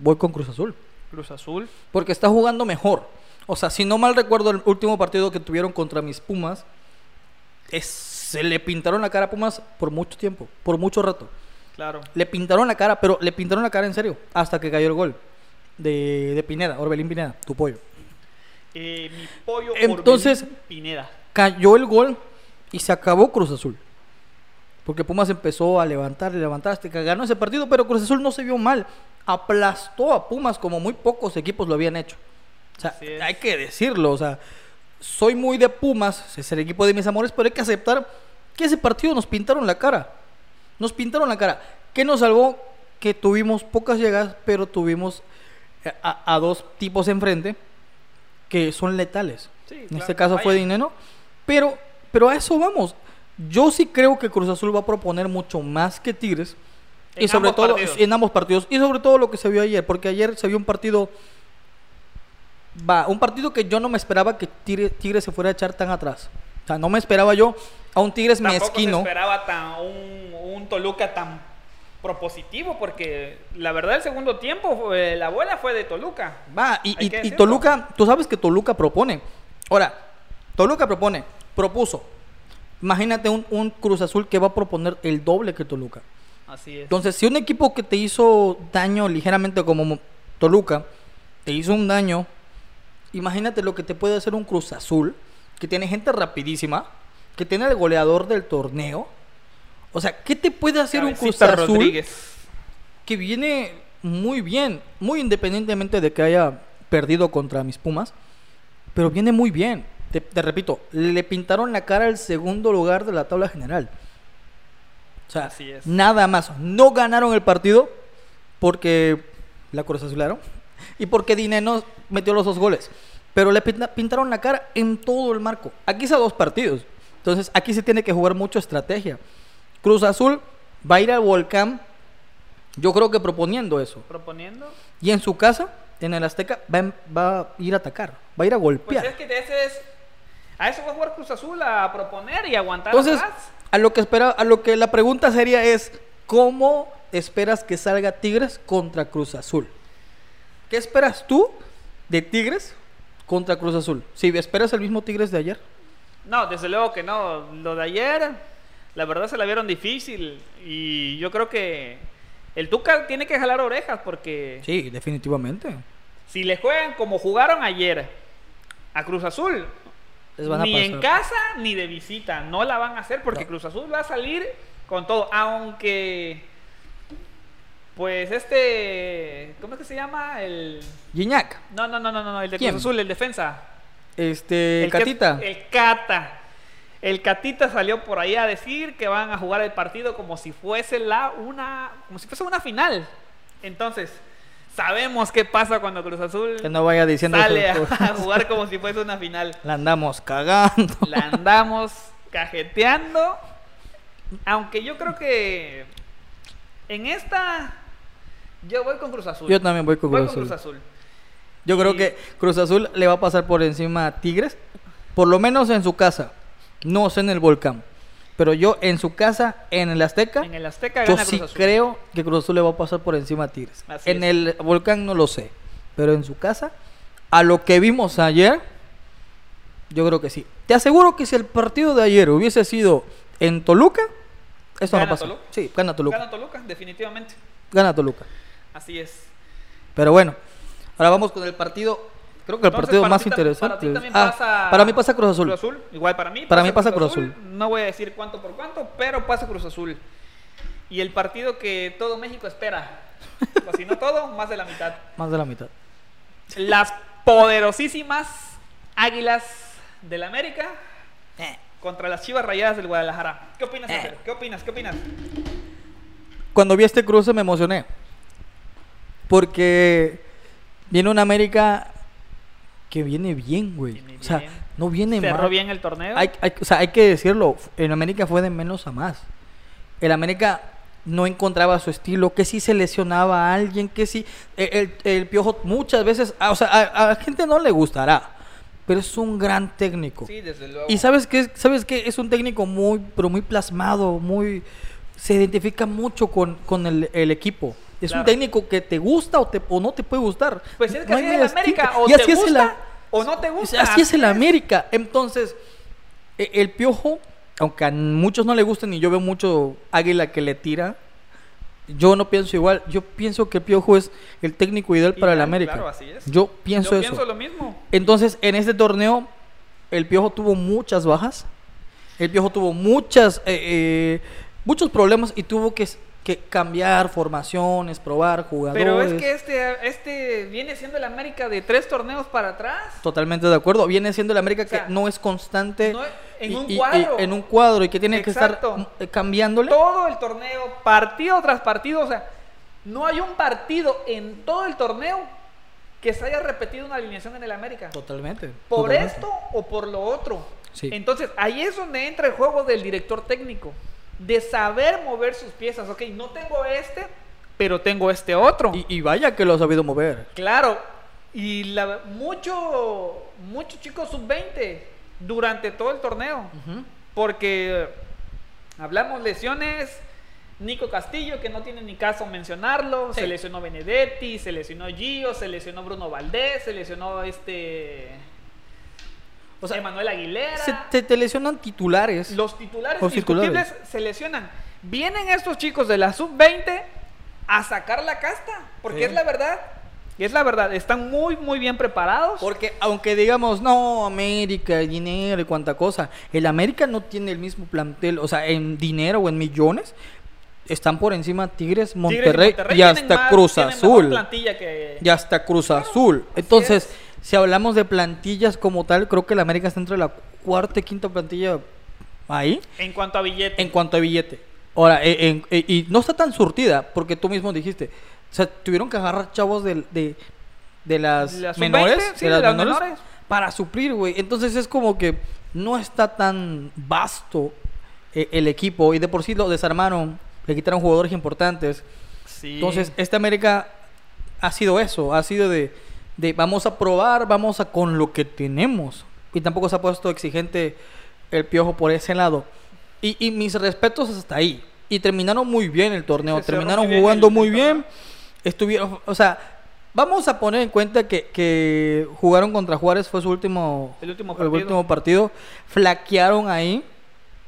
voy con Cruz Azul. Cruz Azul. Porque está jugando mejor. O sea, si no mal recuerdo el último partido que tuvieron contra mis Pumas, es- se le pintaron la cara a Pumas por mucho tiempo, por mucho rato. Claro. Le pintaron la cara, pero le pintaron la cara en serio, hasta que cayó el gol de, de Pineda, Orbelín Pineda, tu pollo. Eh, mi pollo Entonces- Orbelín Pineda. Cayó el gol y se acabó Cruz Azul. Porque Pumas empezó a levantar y levantar hasta que ganó ese partido, pero Cruz Azul no se vio mal. Aplastó a Pumas como muy pocos equipos lo habían hecho. O sea, hay que decirlo. O sea, soy muy de Pumas, es el equipo de mis amores, pero hay que aceptar que ese partido nos pintaron la cara. Nos pintaron la cara. ¿Qué nos salvó? Que tuvimos pocas llegadas, pero tuvimos eh, a, a dos tipos enfrente que son letales. Sí, en claro, este caso fue vaya. Dinero. Pero, pero a eso vamos. Yo sí creo que Cruz Azul va a proponer mucho más que Tigres. y sobre todo partidos. en ambos partidos. Y sobre todo lo que se vio ayer. Porque ayer se vio un partido. Va, un partido que yo no me esperaba que Tigre- Tigres se fuera a echar tan atrás. O sea, no me esperaba yo a un Tigres Tampoco mezquino. esperaba tan, un, un Toluca tan propositivo, porque la verdad el segundo tiempo, fue- la bola fue de Toluca. Va, y, y- y. Toluca, tú sabes que Toluca propone. Ahora, Toluca propone, propuso. Imagínate un, un Cruz Azul que va a proponer el doble que Toluca. Así es. Entonces, si un equipo que te hizo daño ligeramente como Mo- Toluca, te hizo un daño, imagínate lo que te puede hacer un Cruz Azul, que tiene gente rapidísima, que tiene el goleador del torneo. O sea, ¿qué te puede hacer un Cruz Azul Rodríguez. que viene muy bien, muy independientemente de que haya perdido contra mis Pumas, pero viene muy bien. Te, te repito, le pintaron la cara al segundo lugar de la tabla general. O sea, Así es. nada más. No ganaron el partido porque la Cruz Azularon y porque Dineno metió los dos goles. Pero le pinta- pintaron la cara en todo el marco. Aquí son dos partidos. Entonces aquí se tiene que jugar mucho estrategia. Cruz Azul va a ir al volcán, yo creo que proponiendo eso. Proponiendo. Y en su casa, en el Azteca, va, a- va a ir a atacar, va a ir a Pues golpear. es que ese es. A eso va a jugar Cruz Azul, a proponer y aguantar Entonces, atrás. a lo que espera, a lo que la pregunta sería es ¿cómo esperas que salga Tigres contra Cruz Azul? ¿Qué esperas tú de Tigres contra Cruz Azul? Si esperas el mismo Tigres de ayer. No, desde luego que no. Lo de ayer, la verdad se la vieron difícil. Y yo creo que el Tuca tiene que jalar orejas porque Sí, definitivamente. si le juegan como jugaron ayer a Cruz Azul, Les van a ni en casa ni de visita, no la van a hacer porque No. Cruz Azul va a salir con todo. Aunque, pues este, ¿cómo es que se llama? El... Gignac, No, no, no, no, no, el de ¿Quién? Cruz Azul, el defensa. este, El que- Catita. el Cata. El Catita salió por ahí a decir que van a jugar el partido como si fuese la una, como si fuese una final. Entonces, sabemos qué pasa cuando Cruz Azul Que no vaya diciendo sale a, jugar como si fuese una final. La andamos cagando. La andamos cajeteando. Aunque yo creo que en esta yo voy con Cruz Azul. Yo también voy con Voy Cruz con Azul. Cruz Azul. Yo creo Y- que Cruz Azul le va a pasar por encima a Tigres, por lo menos en su casa, no sé en el volcán, pero yo en su casa, en el Azteca, En el Azteca yo gana sí Cruz Azul. creo que Cruz Azul le va a pasar por encima a Tigres. Así en es. el volcán no lo sé, pero en su casa, a lo que vimos ayer, yo creo que sí. Te aseguro que si el partido de ayer hubiese sido en Toluca, eso no ¿Gana pasa. Toluca? Sí, gana Toluca. Gana Toluca, definitivamente. Gana Toluca. Así es. Pero bueno, ahora vamos con el partido. Creo que el partido más interesante. Para, ti también Ah, pasa para mí pasa Cruz Azul. Igual para mí. Para mí pasa Cruz Azul. No voy a decir cuánto por cuánto, pero pasa Cruz Azul. Y el partido que todo México espera. o si no todo, más de la mitad. Más de la mitad. Las poderosísimas Águilas del América Eh. contra las Chivas Rayadas del Guadalajara. ¿Qué opinas, Eh. ¿Qué opinas? ¿Qué opinas? Cuando vi este cruce me emocioné. Porque viene una América que viene bien, güey. Viene O sea, bien. no viene Cerró mal. bien el torneo. Hay, hay- o sea, hay que decirlo, en América fue de menos a más. El América no encontraba su estilo, que si se lesionaba a alguien, que si el, el- el piojo muchas veces, ah, o sea, a, a la gente no le gustará, pero es un gran técnico. Sí, desde luego. Y sabes que sabes que es un técnico muy, pero muy plasmado, muy se identifica mucho con, con el, el equipo. Es un Claro. técnico que te gusta o, te, o no te puede gustar. Pues es que No así es el América. O Y te gusta o no te gusta. Así es el América. Entonces, e- el piojo, aunque a muchos no le gusten y yo veo mucho águila que le tira, yo no pienso igual. Yo pienso que el piojo es el técnico ideal para el América. claro, así es. Yo pienso Yo eso. pienso lo mismo. Entonces, en este torneo, el Piojo tuvo muchas bajas. El Piojo tuvo muchas, eh, eh, muchos problemas y tuvo que, que cambiar formaciones, probar jugadores. Pero es que este, este viene siendo el América de tres torneos para atrás. Totalmente de acuerdo. Viene siendo el América O sea, que no es constante no es- en y- un y- y cuadro. en un cuadro y que tiene Exacto. que estar eh, cambiándole. Todo el torneo, partido tras partido. O sea, no hay un partido en todo el torneo que se haya repetido una alineación en el América. Totalmente. ¿Por totalmente. esto o por lo otro? Sí. Entonces, ahí es donde entra el juego del director técnico. De saber mover sus piezas. Ok, no tengo este, pero tengo este otro. Y, y vaya que lo ha sabido mover. Claro, y la, mucho, muchos chicos sub-20 durante todo el torneo. Porque hablamos lesiones, Nico Castillo, que no tiene ni caso mencionarlo, se lesionó Benedetti, se lesionó Gio, se lesionó Bruno Valdés, se lesionó este... O sea, Emanuel Aguilera. Se te, te lesionan titulares. Los titulares Los indiscutibles titulares. se lesionan. Vienen estos chicos de la sub-20 a sacar la casta, porque Sí. es la verdad. Y es la verdad, están muy, muy bien preparados. Porque aunque digamos, no, América, dinero y cuánta cosa, el América no tiene el mismo plantel, o sea, en dinero o en millones, están por encima Tigres, Tigres y Monterrey y, tienen hasta más- Cruz Azul. Y hasta Cruz Azul. Entonces, es. Si hablamos de plantillas como tal, creo que el América está entre la cuarta y quinta plantilla ahí En cuanto a billete. en cuanto a billete. Ahora, eh, en- eh, y no está tan surtida, porque tú mismo dijiste, o sea, tuvieron que agarrar chavos de, de las La sub-20, menores, sí, de las menores. para suplir, güey. Entonces es como que no está tan vasto eh, el equipo y de por sí lo desarmaron, le quitaron jugadores importantes. Sí. Entonces, este América ha sido eso, ha sido de, de vamos a probar, vamos a con lo que tenemos. Y tampoco se ha puesto exigente el piojo por ese lado. Y, y mis respetos hasta ahí. Y terminaron muy bien el torneo, Se terminaron muy jugando el- muy el bien. Estuvieron, o sea, vamos a poner en cuenta que, que jugaron contra Juárez, fue su último, El último el partido. último partido. Flaquearon ahí,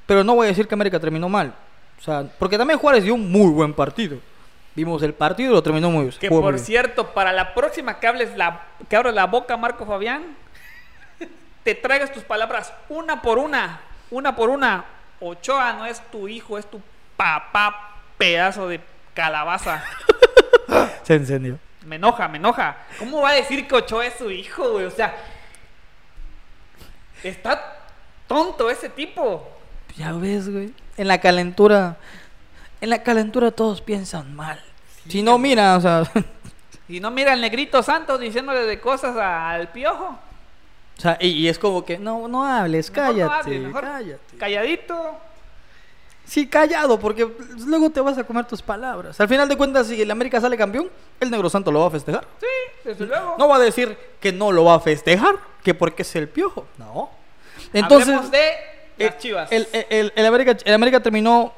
pero no voy a decir que América terminó mal. O sea, porque también Juárez dio un muy buen partido. Vimos el partido y lo terminó muy bien. Que por bien. cierto, para la próxima que hables la, que abras la boca, Marco Fabián, te traigas tus palabras una por una, una por una. Ochoa no es tu hijo, es tu papá, pedazo de calabaza. Se encendió. Me enoja, me enoja. ¿Cómo va a decir que Ochoa es su hijo, güey? O sea, está tonto ese tipo. Ya ves, güey. En la calentura, en la calentura todos piensan mal. si no, mira, o sea, Y no mira al negrito Santos diciéndole de cosas a- al piojo. o sea, y, y es como que no, no hables, Mejor no cállate, hables, mejor cállate. Calladito. Sí, callado, porque luego te vas a comer tus palabras. Al final de cuentas, si el América sale campeón, el Negro Santo lo va a festejar. Sí, desde luego. No va a decir que no lo va a festejar, que porque es el piojo. No. Entonces, Hablemos de el, las chivas. el- el- el- el América, el América terminó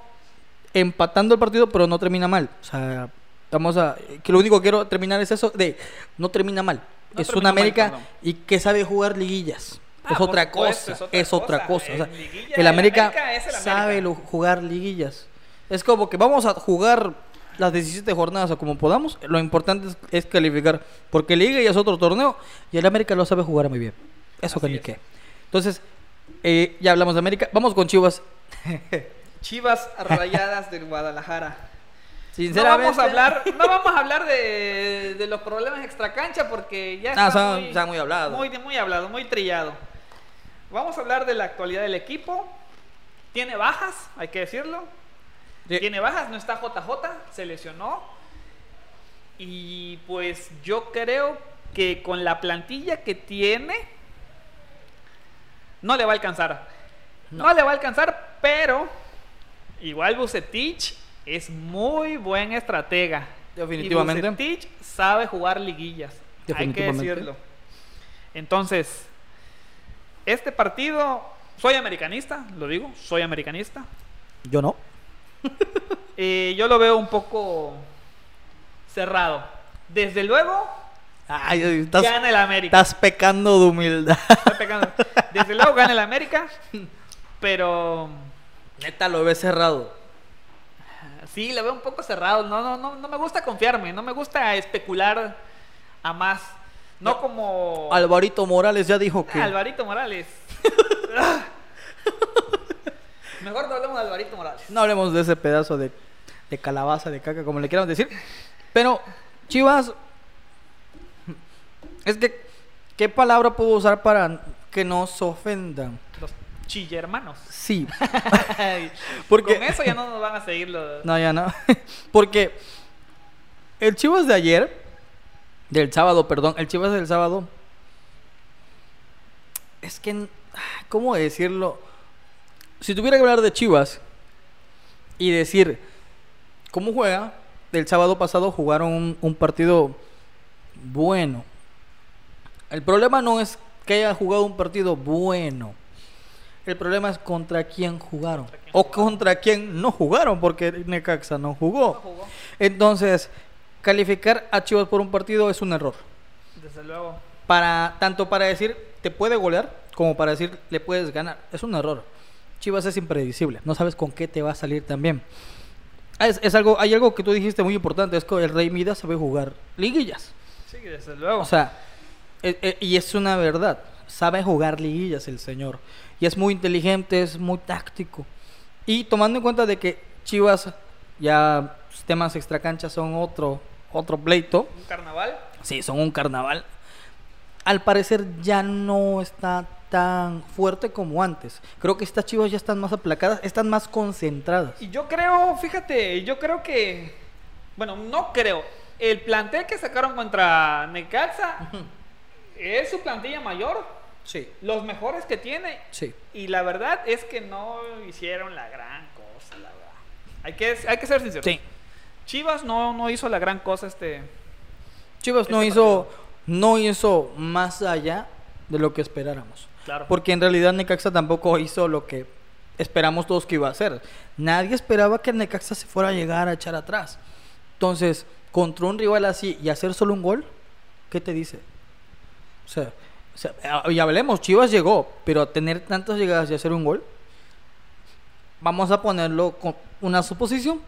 empatando el partido, pero no termina mal. O sea, vamos a. Que lo único que quiero terminar es eso de no termina mal. No es una mal, América perdón. y que sabe jugar liguillas. Ah, es otra cosa. es Es otra otra, cosa. cosa. O sea, el el América, América el sabe lo- jugar liguillas. Es como que vamos a jugar las 17 jornadas o como podamos. Lo importante es, es calificar. Porque Liga ya es otro torneo y el América lo sabe jugar muy bien. Eso que ni qué. Entonces, eh, ya hablamos de América. Vamos con Chivas. Chivas Rayadas del Guadalajara. No Sinceramente. vamos a hablar, no vamos a hablar de, de los problemas extracancha porque ya Ah, está son- muy, está muy hablado. Muy, muy hablado, muy trillado. Vamos a hablar de la actualidad del equipo. Tiene bajas, hay que decirlo. Sí. Tiene bajas, no está JJ, se lesionó. Y pues yo creo que con la plantilla que tiene, no le va a alcanzar. No, le va a alcanzar, pero igual Bucetich es muy buen estratega. Definitivamente. Y Bucetich sabe jugar liguillas. Hay que decirlo. Entonces, este partido, soy americanista, lo digo, soy americanista. Yo no. Eh, yo lo veo un poco cerrado. Desde luego, Ay, estás, gana el América. estás pecando de humildad. Pecando. Desde luego gana el América, pero Neta, lo ves cerrado. sí, lo veo un poco cerrado. No, no, no, no me gusta confiarme, no me gusta especular a más. No, No. como Alvarito Morales ya dijo que. Alvarito Morales. Mejor no hablemos de Alvarito Morales. No hablemos de ese pedazo de, de calabaza, de caca, como le quieran decir. Pero, Chivas. Es que, ¿qué palabra puedo usar para que no se ofendan? Los chillermanos. Sí. Porque. Con eso ya no nos van a seguir los... No, ya no. Porque el Chivas de ayer, del sábado, perdón, el Chivas del sábado, es que, ¿cómo decirlo? Si tuviera que hablar de Chivas y decir cómo juega, el sábado pasado jugaron un, un partido bueno. El problema no es que haya jugado un partido bueno. El problema es contra quién jugaron. Contra quién o jugaron. contra quién no jugaron, porque Necaxa no jugó. No jugó. Entonces, calificar a Chivas por un partido es un error. Desde luego. Para, tanto para decir te puede golear, como para decir le puedes ganar. Es un error. Chivas es impredecible. No sabes con qué te va a salir también. Ah, Es, es algo, hay algo que tú dijiste muy importante, es que el Rey Midas sabe jugar liguillas. Sí, desde luego. O sea, e- e- y es una verdad. Sabe jugar liguillas el señor. Y es muy inteligente, es muy táctico. Y tomando en cuenta de que Chivas, ya sus temas extracanchas son otro, otro pleito. un carnaval. Sí, son un carnaval. Al parecer ya no está tan fuerte como antes. Creo que estas Chivas ya están más aplacadas, están más concentradas. Y yo creo, fíjate, yo creo que, bueno, no creo. El plantel que sacaron contra Necaxa es su plantilla mayor, Sí, los mejores que tiene. sí. Y la verdad es que no hicieron la gran cosa, la verdad. Hay que, hay que ser sinceros. Sí. Chivas no, no hizo la gran cosa este. Chivas no Este hizo, no hizo más allá de lo que esperáramos. Claro. Porque en realidad Necaxa tampoco hizo lo que esperamos todos que iba a hacer. Nadie esperaba que Necaxa se fuera a llegar a echar atrás. Entonces, contra un rival así y hacer solo un gol, ¿qué te dice? O sea, o sea, y hablemos, Chivas llegó, pero a tener tantas llegadas y hacer un gol, vamos a ponerlo con una suposición.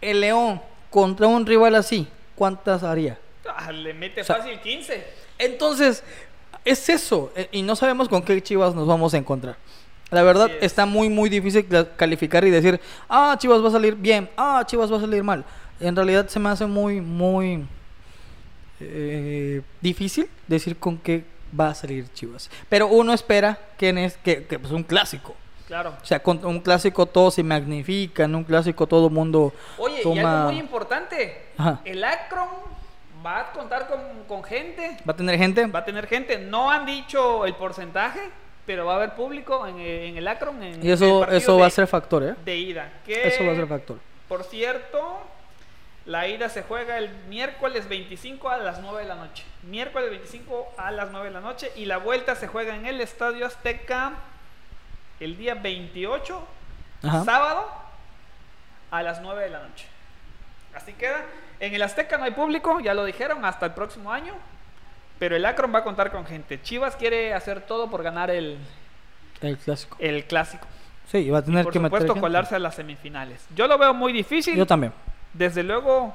El León contra un rival así, ¿cuántas haría? Ah, le mete O sea, fácil 15. Entonces, es eso. eh, Y no sabemos con qué Chivas nos vamos a encontrar. La verdad, es. está muy, muy difícil calificar y decir, ah, Chivas va a salir bien, ah, Chivas va a salir mal. En realidad se me hace muy, muy eh, difícil decir con qué va a salir Chivas. Pero uno espera que es que, que es un clásico. Claro. O sea, con un clásico todo se magnifica, en un clásico todo mundo Oye, y toma... algo muy importante. Ajá. El Akron va a contar con, con gente. ¿Va a tener gente? Va a tener gente. No han dicho el porcentaje, pero va a haber público en, en el Akron. En, Y en el eso, eso de, va a ser factor, ¿eh? de ida. Que, Eso va a ser factor. Por cierto, la ida se juega el miércoles 25 a las 9 de la noche. Miércoles 25 a las 9 de la noche. Y la vuelta se juega en el Estadio Azteca el día 28, Ajá. sábado, a las 9 de la noche. Así queda. En el Azteca no hay público, ya lo dijeron, hasta el próximo año. Pero el Akron va a contar con gente. Chivas quiere hacer todo por ganar el, El clásico. el clásico. Sí, va a tener Por que supuesto, colarse a las semifinales. Yo lo veo muy difícil. Yo también. Desde luego,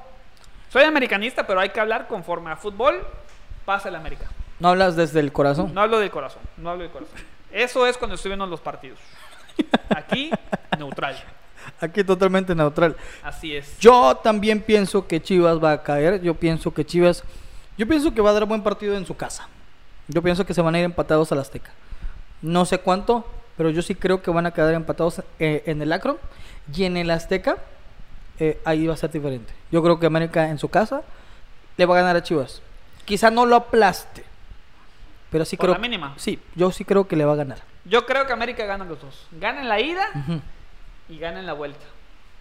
soy americanista, pero hay que hablar conforme a fútbol pasa el América. No hablas desde el corazón. No hablo del corazón, no hablo del corazón. Eso es cuando estoy viendo los partidos. Aquí, neutral. Aquí totalmente neutral. Así es. Yo también pienso que Chivas va a caer. Yo pienso que Chivas. Yo pienso que va a dar buen partido en su casa. Yo pienso que se van a ir empatados al Azteca. No sé cuánto, pero yo sí creo que van a quedar empatados eh, en el Acro. Y en el Azteca, eh, ahí va a ser diferente. Yo creo que América en su casa le va a ganar a Chivas. Quizá no lo aplaste. Pero sí Por creo. la mínima. Sí, yo sí creo que le va a ganar. Yo creo que América gana los dos. Gana en la ida y gana en la vuelta.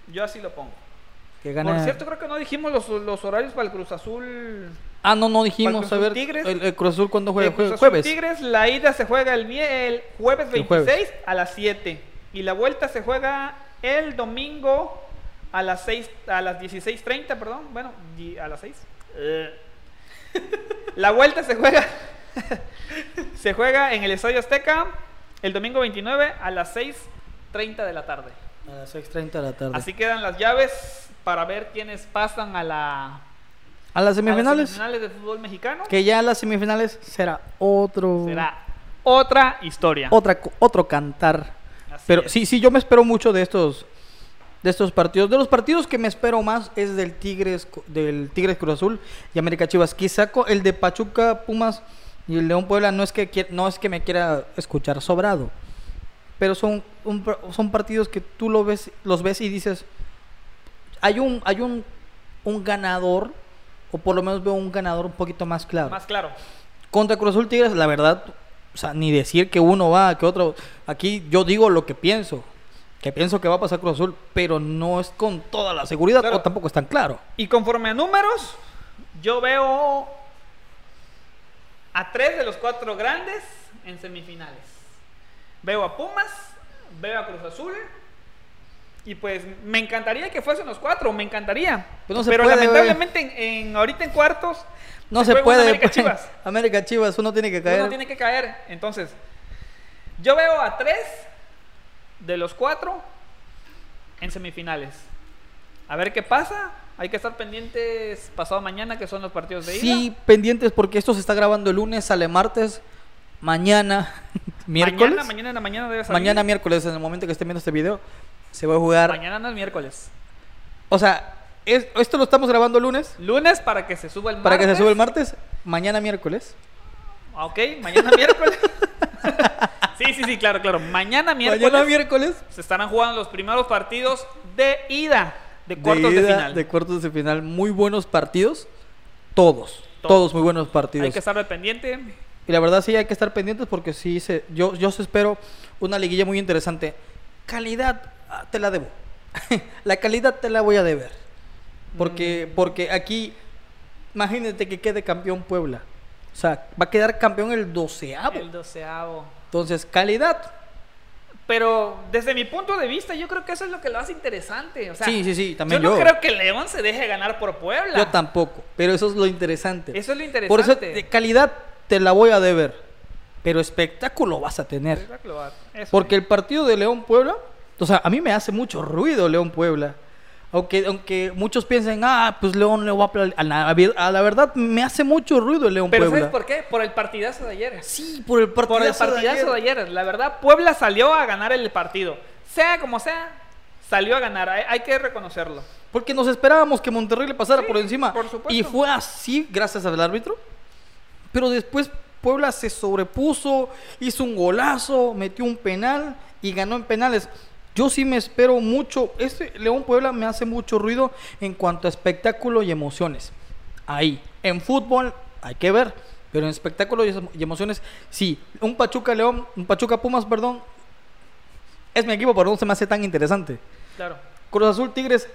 Yo así lo pongo. Que gana. Por cierto, creo que no dijimos los, los horarios para el Cruz Azul. Ah, no, no dijimos. Cruz A ver, Tigres. el, el Cruz Azul cuando juega. El Cruz Azul jueves. Tigres, la ida se juega el, el jueves El 26 jueves. a las 7 y la vuelta se juega el domingo a las 6 a las 16:30, perdón, bueno, a las 6. Eh. La vuelta se juega se juega en el Estadio Azteca el domingo 29 a las 6:30 de la tarde. A las 6:30 de la tarde. Así quedan las llaves para ver quiénes pasan a la a las a las semifinales. semifinales de fútbol mexicano. Que ya las semifinales será otro. Será otra historia. Otra, otro cantar. Así Pero es. sí, sí, yo me espero mucho de estos. De estos partidos. De los partidos que me espero más es del Tigres, del Tigres Cruz Azul y América Chivas. Quizá el de Pachuca, Pumas y el León Puebla no es que no es que me quiera escuchar sobrado. Pero son, un son partidos que tú lo ves, los ves y dices. Hay un, hay un, un ganador. O por lo menos veo un ganador un poquito más claro. Más claro. Contra Cruz Azul Tigres, la verdad, o sea, ni decir que uno va, que otro. Aquí yo digo lo que pienso. Que pienso que va a pasar Cruz Azul, pero no es con toda la seguridad, Claro. o tampoco es tan claro. Y conforme a números, yo veo a tres de los cuatro grandes en semifinales. Veo a Pumas, veo a Cruz Azul. Y pues me encantaría que fuesen los cuatro, me encantaría. No se Pero puede, lamentablemente en, en- ahorita en cuartos No se se, puede. América pues. Chivas. América Chivas, uno tiene que caer. uno tiene que caer. Entonces, yo veo a tres de los cuatro en semifinales. A ver qué pasa. Hay que estar pendientes pasado mañana, que son los partidos de ida. Sí, pendientes porque esto se está grabando el lunes, sale martes, mañana, miércoles. Mañana, mañana mañana debe salir. Mañana miércoles, en el momento que estén viendo este video, se va a jugar. Mañana no es miércoles. O sea, es- esto lo estamos grabando el lunes Lunes para que se suba el para que se martes. suba el martes. Mañana miércoles. Ok, mañana miércoles. Sí, sí, sí, claro, claro. Mañana miércoles Mañana miércoles. se estarán jugando los primeros partidos de ida de cuartos de, ida, final. de cuartos de final. Muy buenos partidos. Todos. Todos. Todos muy buenos partidos. Hay que estar pendiente. Y la verdad sí hay que estar pendientes porque sí se, yo, yo se espero una liguilla muy interesante. Calidad ah, te la debo. la calidad te la voy a deber. Porque, Mm. porque aquí, imagínate que quede campeón Puebla. O sea, va a quedar campeón el doceavo. El doceavo. Entonces, calidad. Pero desde mi punto de vista, yo creo que eso es lo que lo hace interesante. O sea, sí, sí, sí, también yo yo. no creo que León se deje ganar por Puebla. Yo tampoco. Pero eso es lo interesante. Eso es lo interesante. Por eso, de calidad te la voy a deber. Pero espectáculo vas a tener. Eso Porque el partido de León Puebla, o sea, a mí me hace mucho ruido León Puebla. Aunque, aunque muchos piensen, ah, pues León le va a la, a la verdad me hace mucho ruido el León Pero Puebla. ¿sabes por qué? Por el partidazo de ayer. Sí, por el partidazo, Por el partidazo de ayer. La verdad, Puebla salió a ganar el partido. Sea como sea, salió a ganar. Hay, hay que reconocerlo. Porque nos esperábamos que Monterrey le pasara Sí, por encima. por supuesto. Y fue así gracias al árbitro. Pero después Puebla se sobrepuso, hizo un golazo, metió un penal y ganó en penales. Yo sí me espero mucho. Este León Puebla me hace mucho ruido en cuanto a espectáculo y emociones. Ahí. En fútbol hay que ver. Pero en espectáculo y emociones, sí. Un Pachuca León, un Pachuca Pumas, perdón. Es mi equipo, pero no se me hace tan interesante. Claro. Cruz Azul Tigres,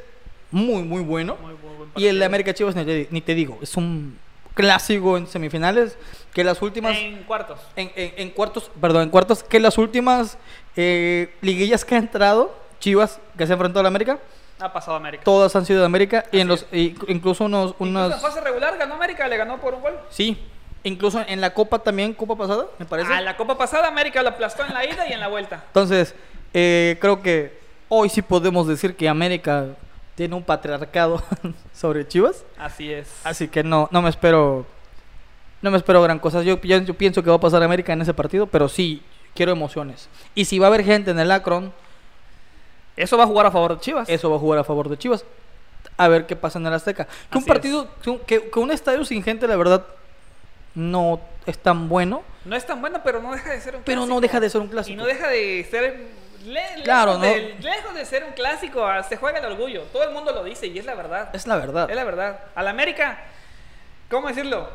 muy, muy bueno. Muy, muy buen Y el de. América Chivas, ni te, digo, es un clásico en semifinales. Que las últimas. En, En cuartos. en- en cuartos, perdón, en cuartos, que las últimas eh, liguillas que ha entrado, Chivas, que se ha enfrentado a la América, Ha pasado América. todas han sido de América. Y en los, y incluso unos. Incluso unas en fase regular ganó América, le ganó por un gol. sí, incluso en la Copa también, Copa pasada, me parece. A la Copa pasada América lo aplastó en la ida y en la vuelta. Entonces, eh, creo que hoy sí podemos decir que América tiene un patriarcado sobre Chivas. Así es. Así que no, no me espero. No me espero gran cosa. Yo, yo, yo pienso que va a pasar América en ese partido, pero sí quiero emociones. Y si va a haber gente en el Akron, Eso va a jugar a favor de Chivas. eso va a jugar a favor de Chivas. A ver qué pasa en el Azteca. Que un Así partido, que, un- que- que un estadio sin gente, la verdad, no es tan bueno, No es tan bueno, pero no deja de ser un pero no clásico. deja de ser un Y clásico. no deja de ser. le- Claro, lejos, ¿no? de, lejos de ser un clásico, ah, se juega el orgullo. Todo el mundo lo dice y es la verdad. Es la verdad. Es la verdad. Al América, ¿cómo decirlo?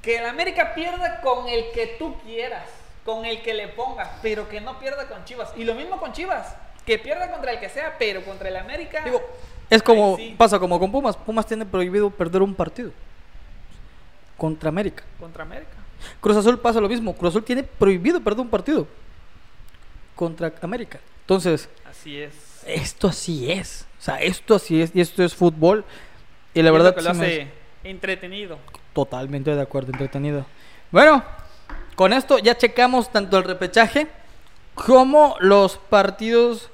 Que el América pierda con el que tú quieras, con el que le pongas, pero que no pierda con Chivas. Y lo mismo con Chivas, que pierda contra el que sea, pero contra el América. Digo, es como, sí. pasa como con Pumas. Pumas tiene prohibido perder un partido contra América. contra América. Cruz Azul pasa lo mismo. Cruz Azul tiene prohibido perder un partido contra América. Entonces, Así es. esto así es. O sea, esto así es. Y esto es fútbol. Y la es verdad que lo sí me- hace entretenido. totalmente de acuerdo, entretenido. Bueno, con esto ya checamos tanto el repechaje como los partidos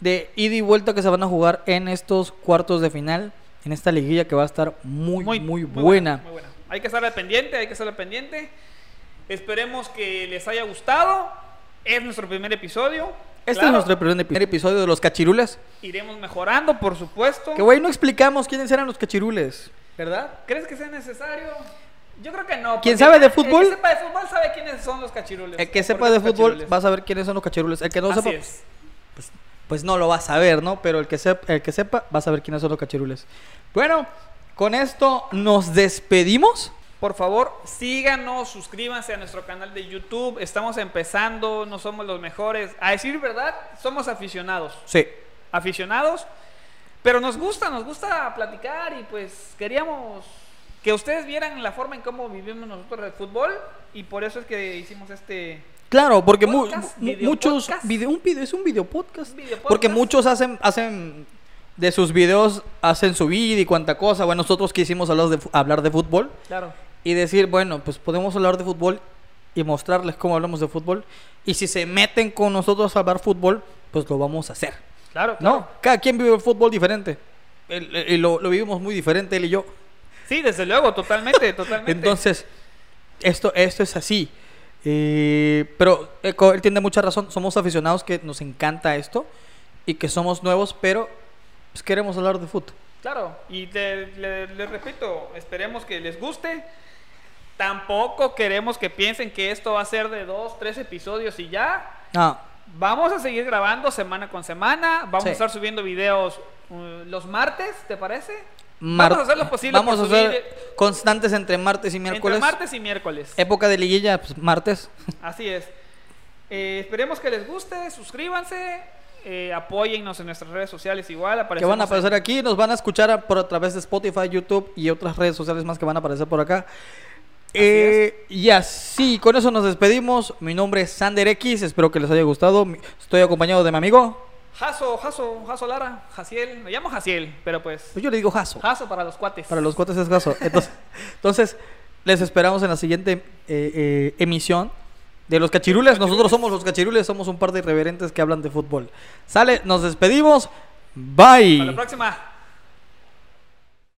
de ida y vuelta que se van a jugar en estos cuartos de final. En esta liguilla que va a estar muy, muy, buena. muy buena. Hay que estar al pendiente, hay que estar al pendiente. Esperemos que les haya gustado. Es nuestro primer episodio. Este Claro, es nuestro primer primer episodio de los cachirules. Iremos mejorando, por supuesto. Que güey, no explicamos quiénes eran los cachirules. ¿Verdad? ¿Crees que sea necesario? Yo creo que no. ¿Quién sabe de El fútbol? que sepa de fútbol sabe quiénes son los cachirules. El que sepa de fútbol cachirules. va a saber quiénes son los cachirules. El que no Así sepa, es. pues, pues no lo va a saber, ¿no? Pero el que, sepa, el que sepa va a saber quiénes son los cachirules. Bueno, con esto nos despedimos. Por favor, síganos, suscríbanse a nuestro canal de YouTube. Estamos empezando, no somos los mejores. A decir verdad, somos aficionados. Sí. Aficionados. Pero nos gusta, nos gusta platicar y pues queríamos que ustedes vieran la forma en cómo vivimos nosotros el fútbol y por eso es que hicimos este... Claro, porque mu- Podcast, mu- video muchos podcast. video, un video es un video podcast. Porque muchos hacen hacen de sus videos hacen su vida y cuanta cosa. Bueno, nosotros quisimos hablar de hablar de fútbol Claro. y decir, bueno, pues podemos hablar de fútbol y mostrarles cómo hablamos de fútbol y si se meten con nosotros a hablar fútbol, pues lo vamos a hacer. Claro, No, cada quien vive el fútbol diferente. El- el- y lo, lo vivimos muy diferente él y yo. Sí, desde luego, totalmente, totalmente. Entonces, esto, esto es así. Eh, pero eh, co- él tiene mucha razón. Somos aficionados que nos encanta esto y que somos nuevos, pero pues, queremos hablar de fútbol. Claro, y te- le, le repito, esperemos que les guste. Tampoco queremos que piensen que esto va a ser de dos, tres episodios y ya. Ah, Vamos a seguir grabando semana con semana. Vamos Sí. a estar subiendo videos uh, los martes, ¿te parece? Mar- Vamos a hacer lo posible Vamos por a ser subir, constantes entre martes y miércoles. entre martes y miércoles. Época de liguilla, pues martes. Así es. Eh, esperemos que les guste, suscríbanse, eh, apóyennos en nuestras redes sociales igual. que van a en- aparecer aquí. Nos van a escuchar a- por a través de Spotify, YouTube y otras redes sociales más que van a aparecer por acá. Eh, y así, con eso nos despedimos. Mi nombre es Sander X. Espero que les haya gustado. Estoy acompañado de mi amigo. Jaso, Jaso, Jaso Lara, Jaciel. Me llamo Jaciel, pero pues. Pues yo le digo Jaso. Jaso para los cuates. Para los cuates es Jaso. Entonces, entonces les esperamos en la siguiente eh, eh, emisión de los cachirules. Nosotros somos los cachirules. Somos un par de irreverentes que hablan de fútbol. Sale, nos despedimos. Bye. Hasta la próxima.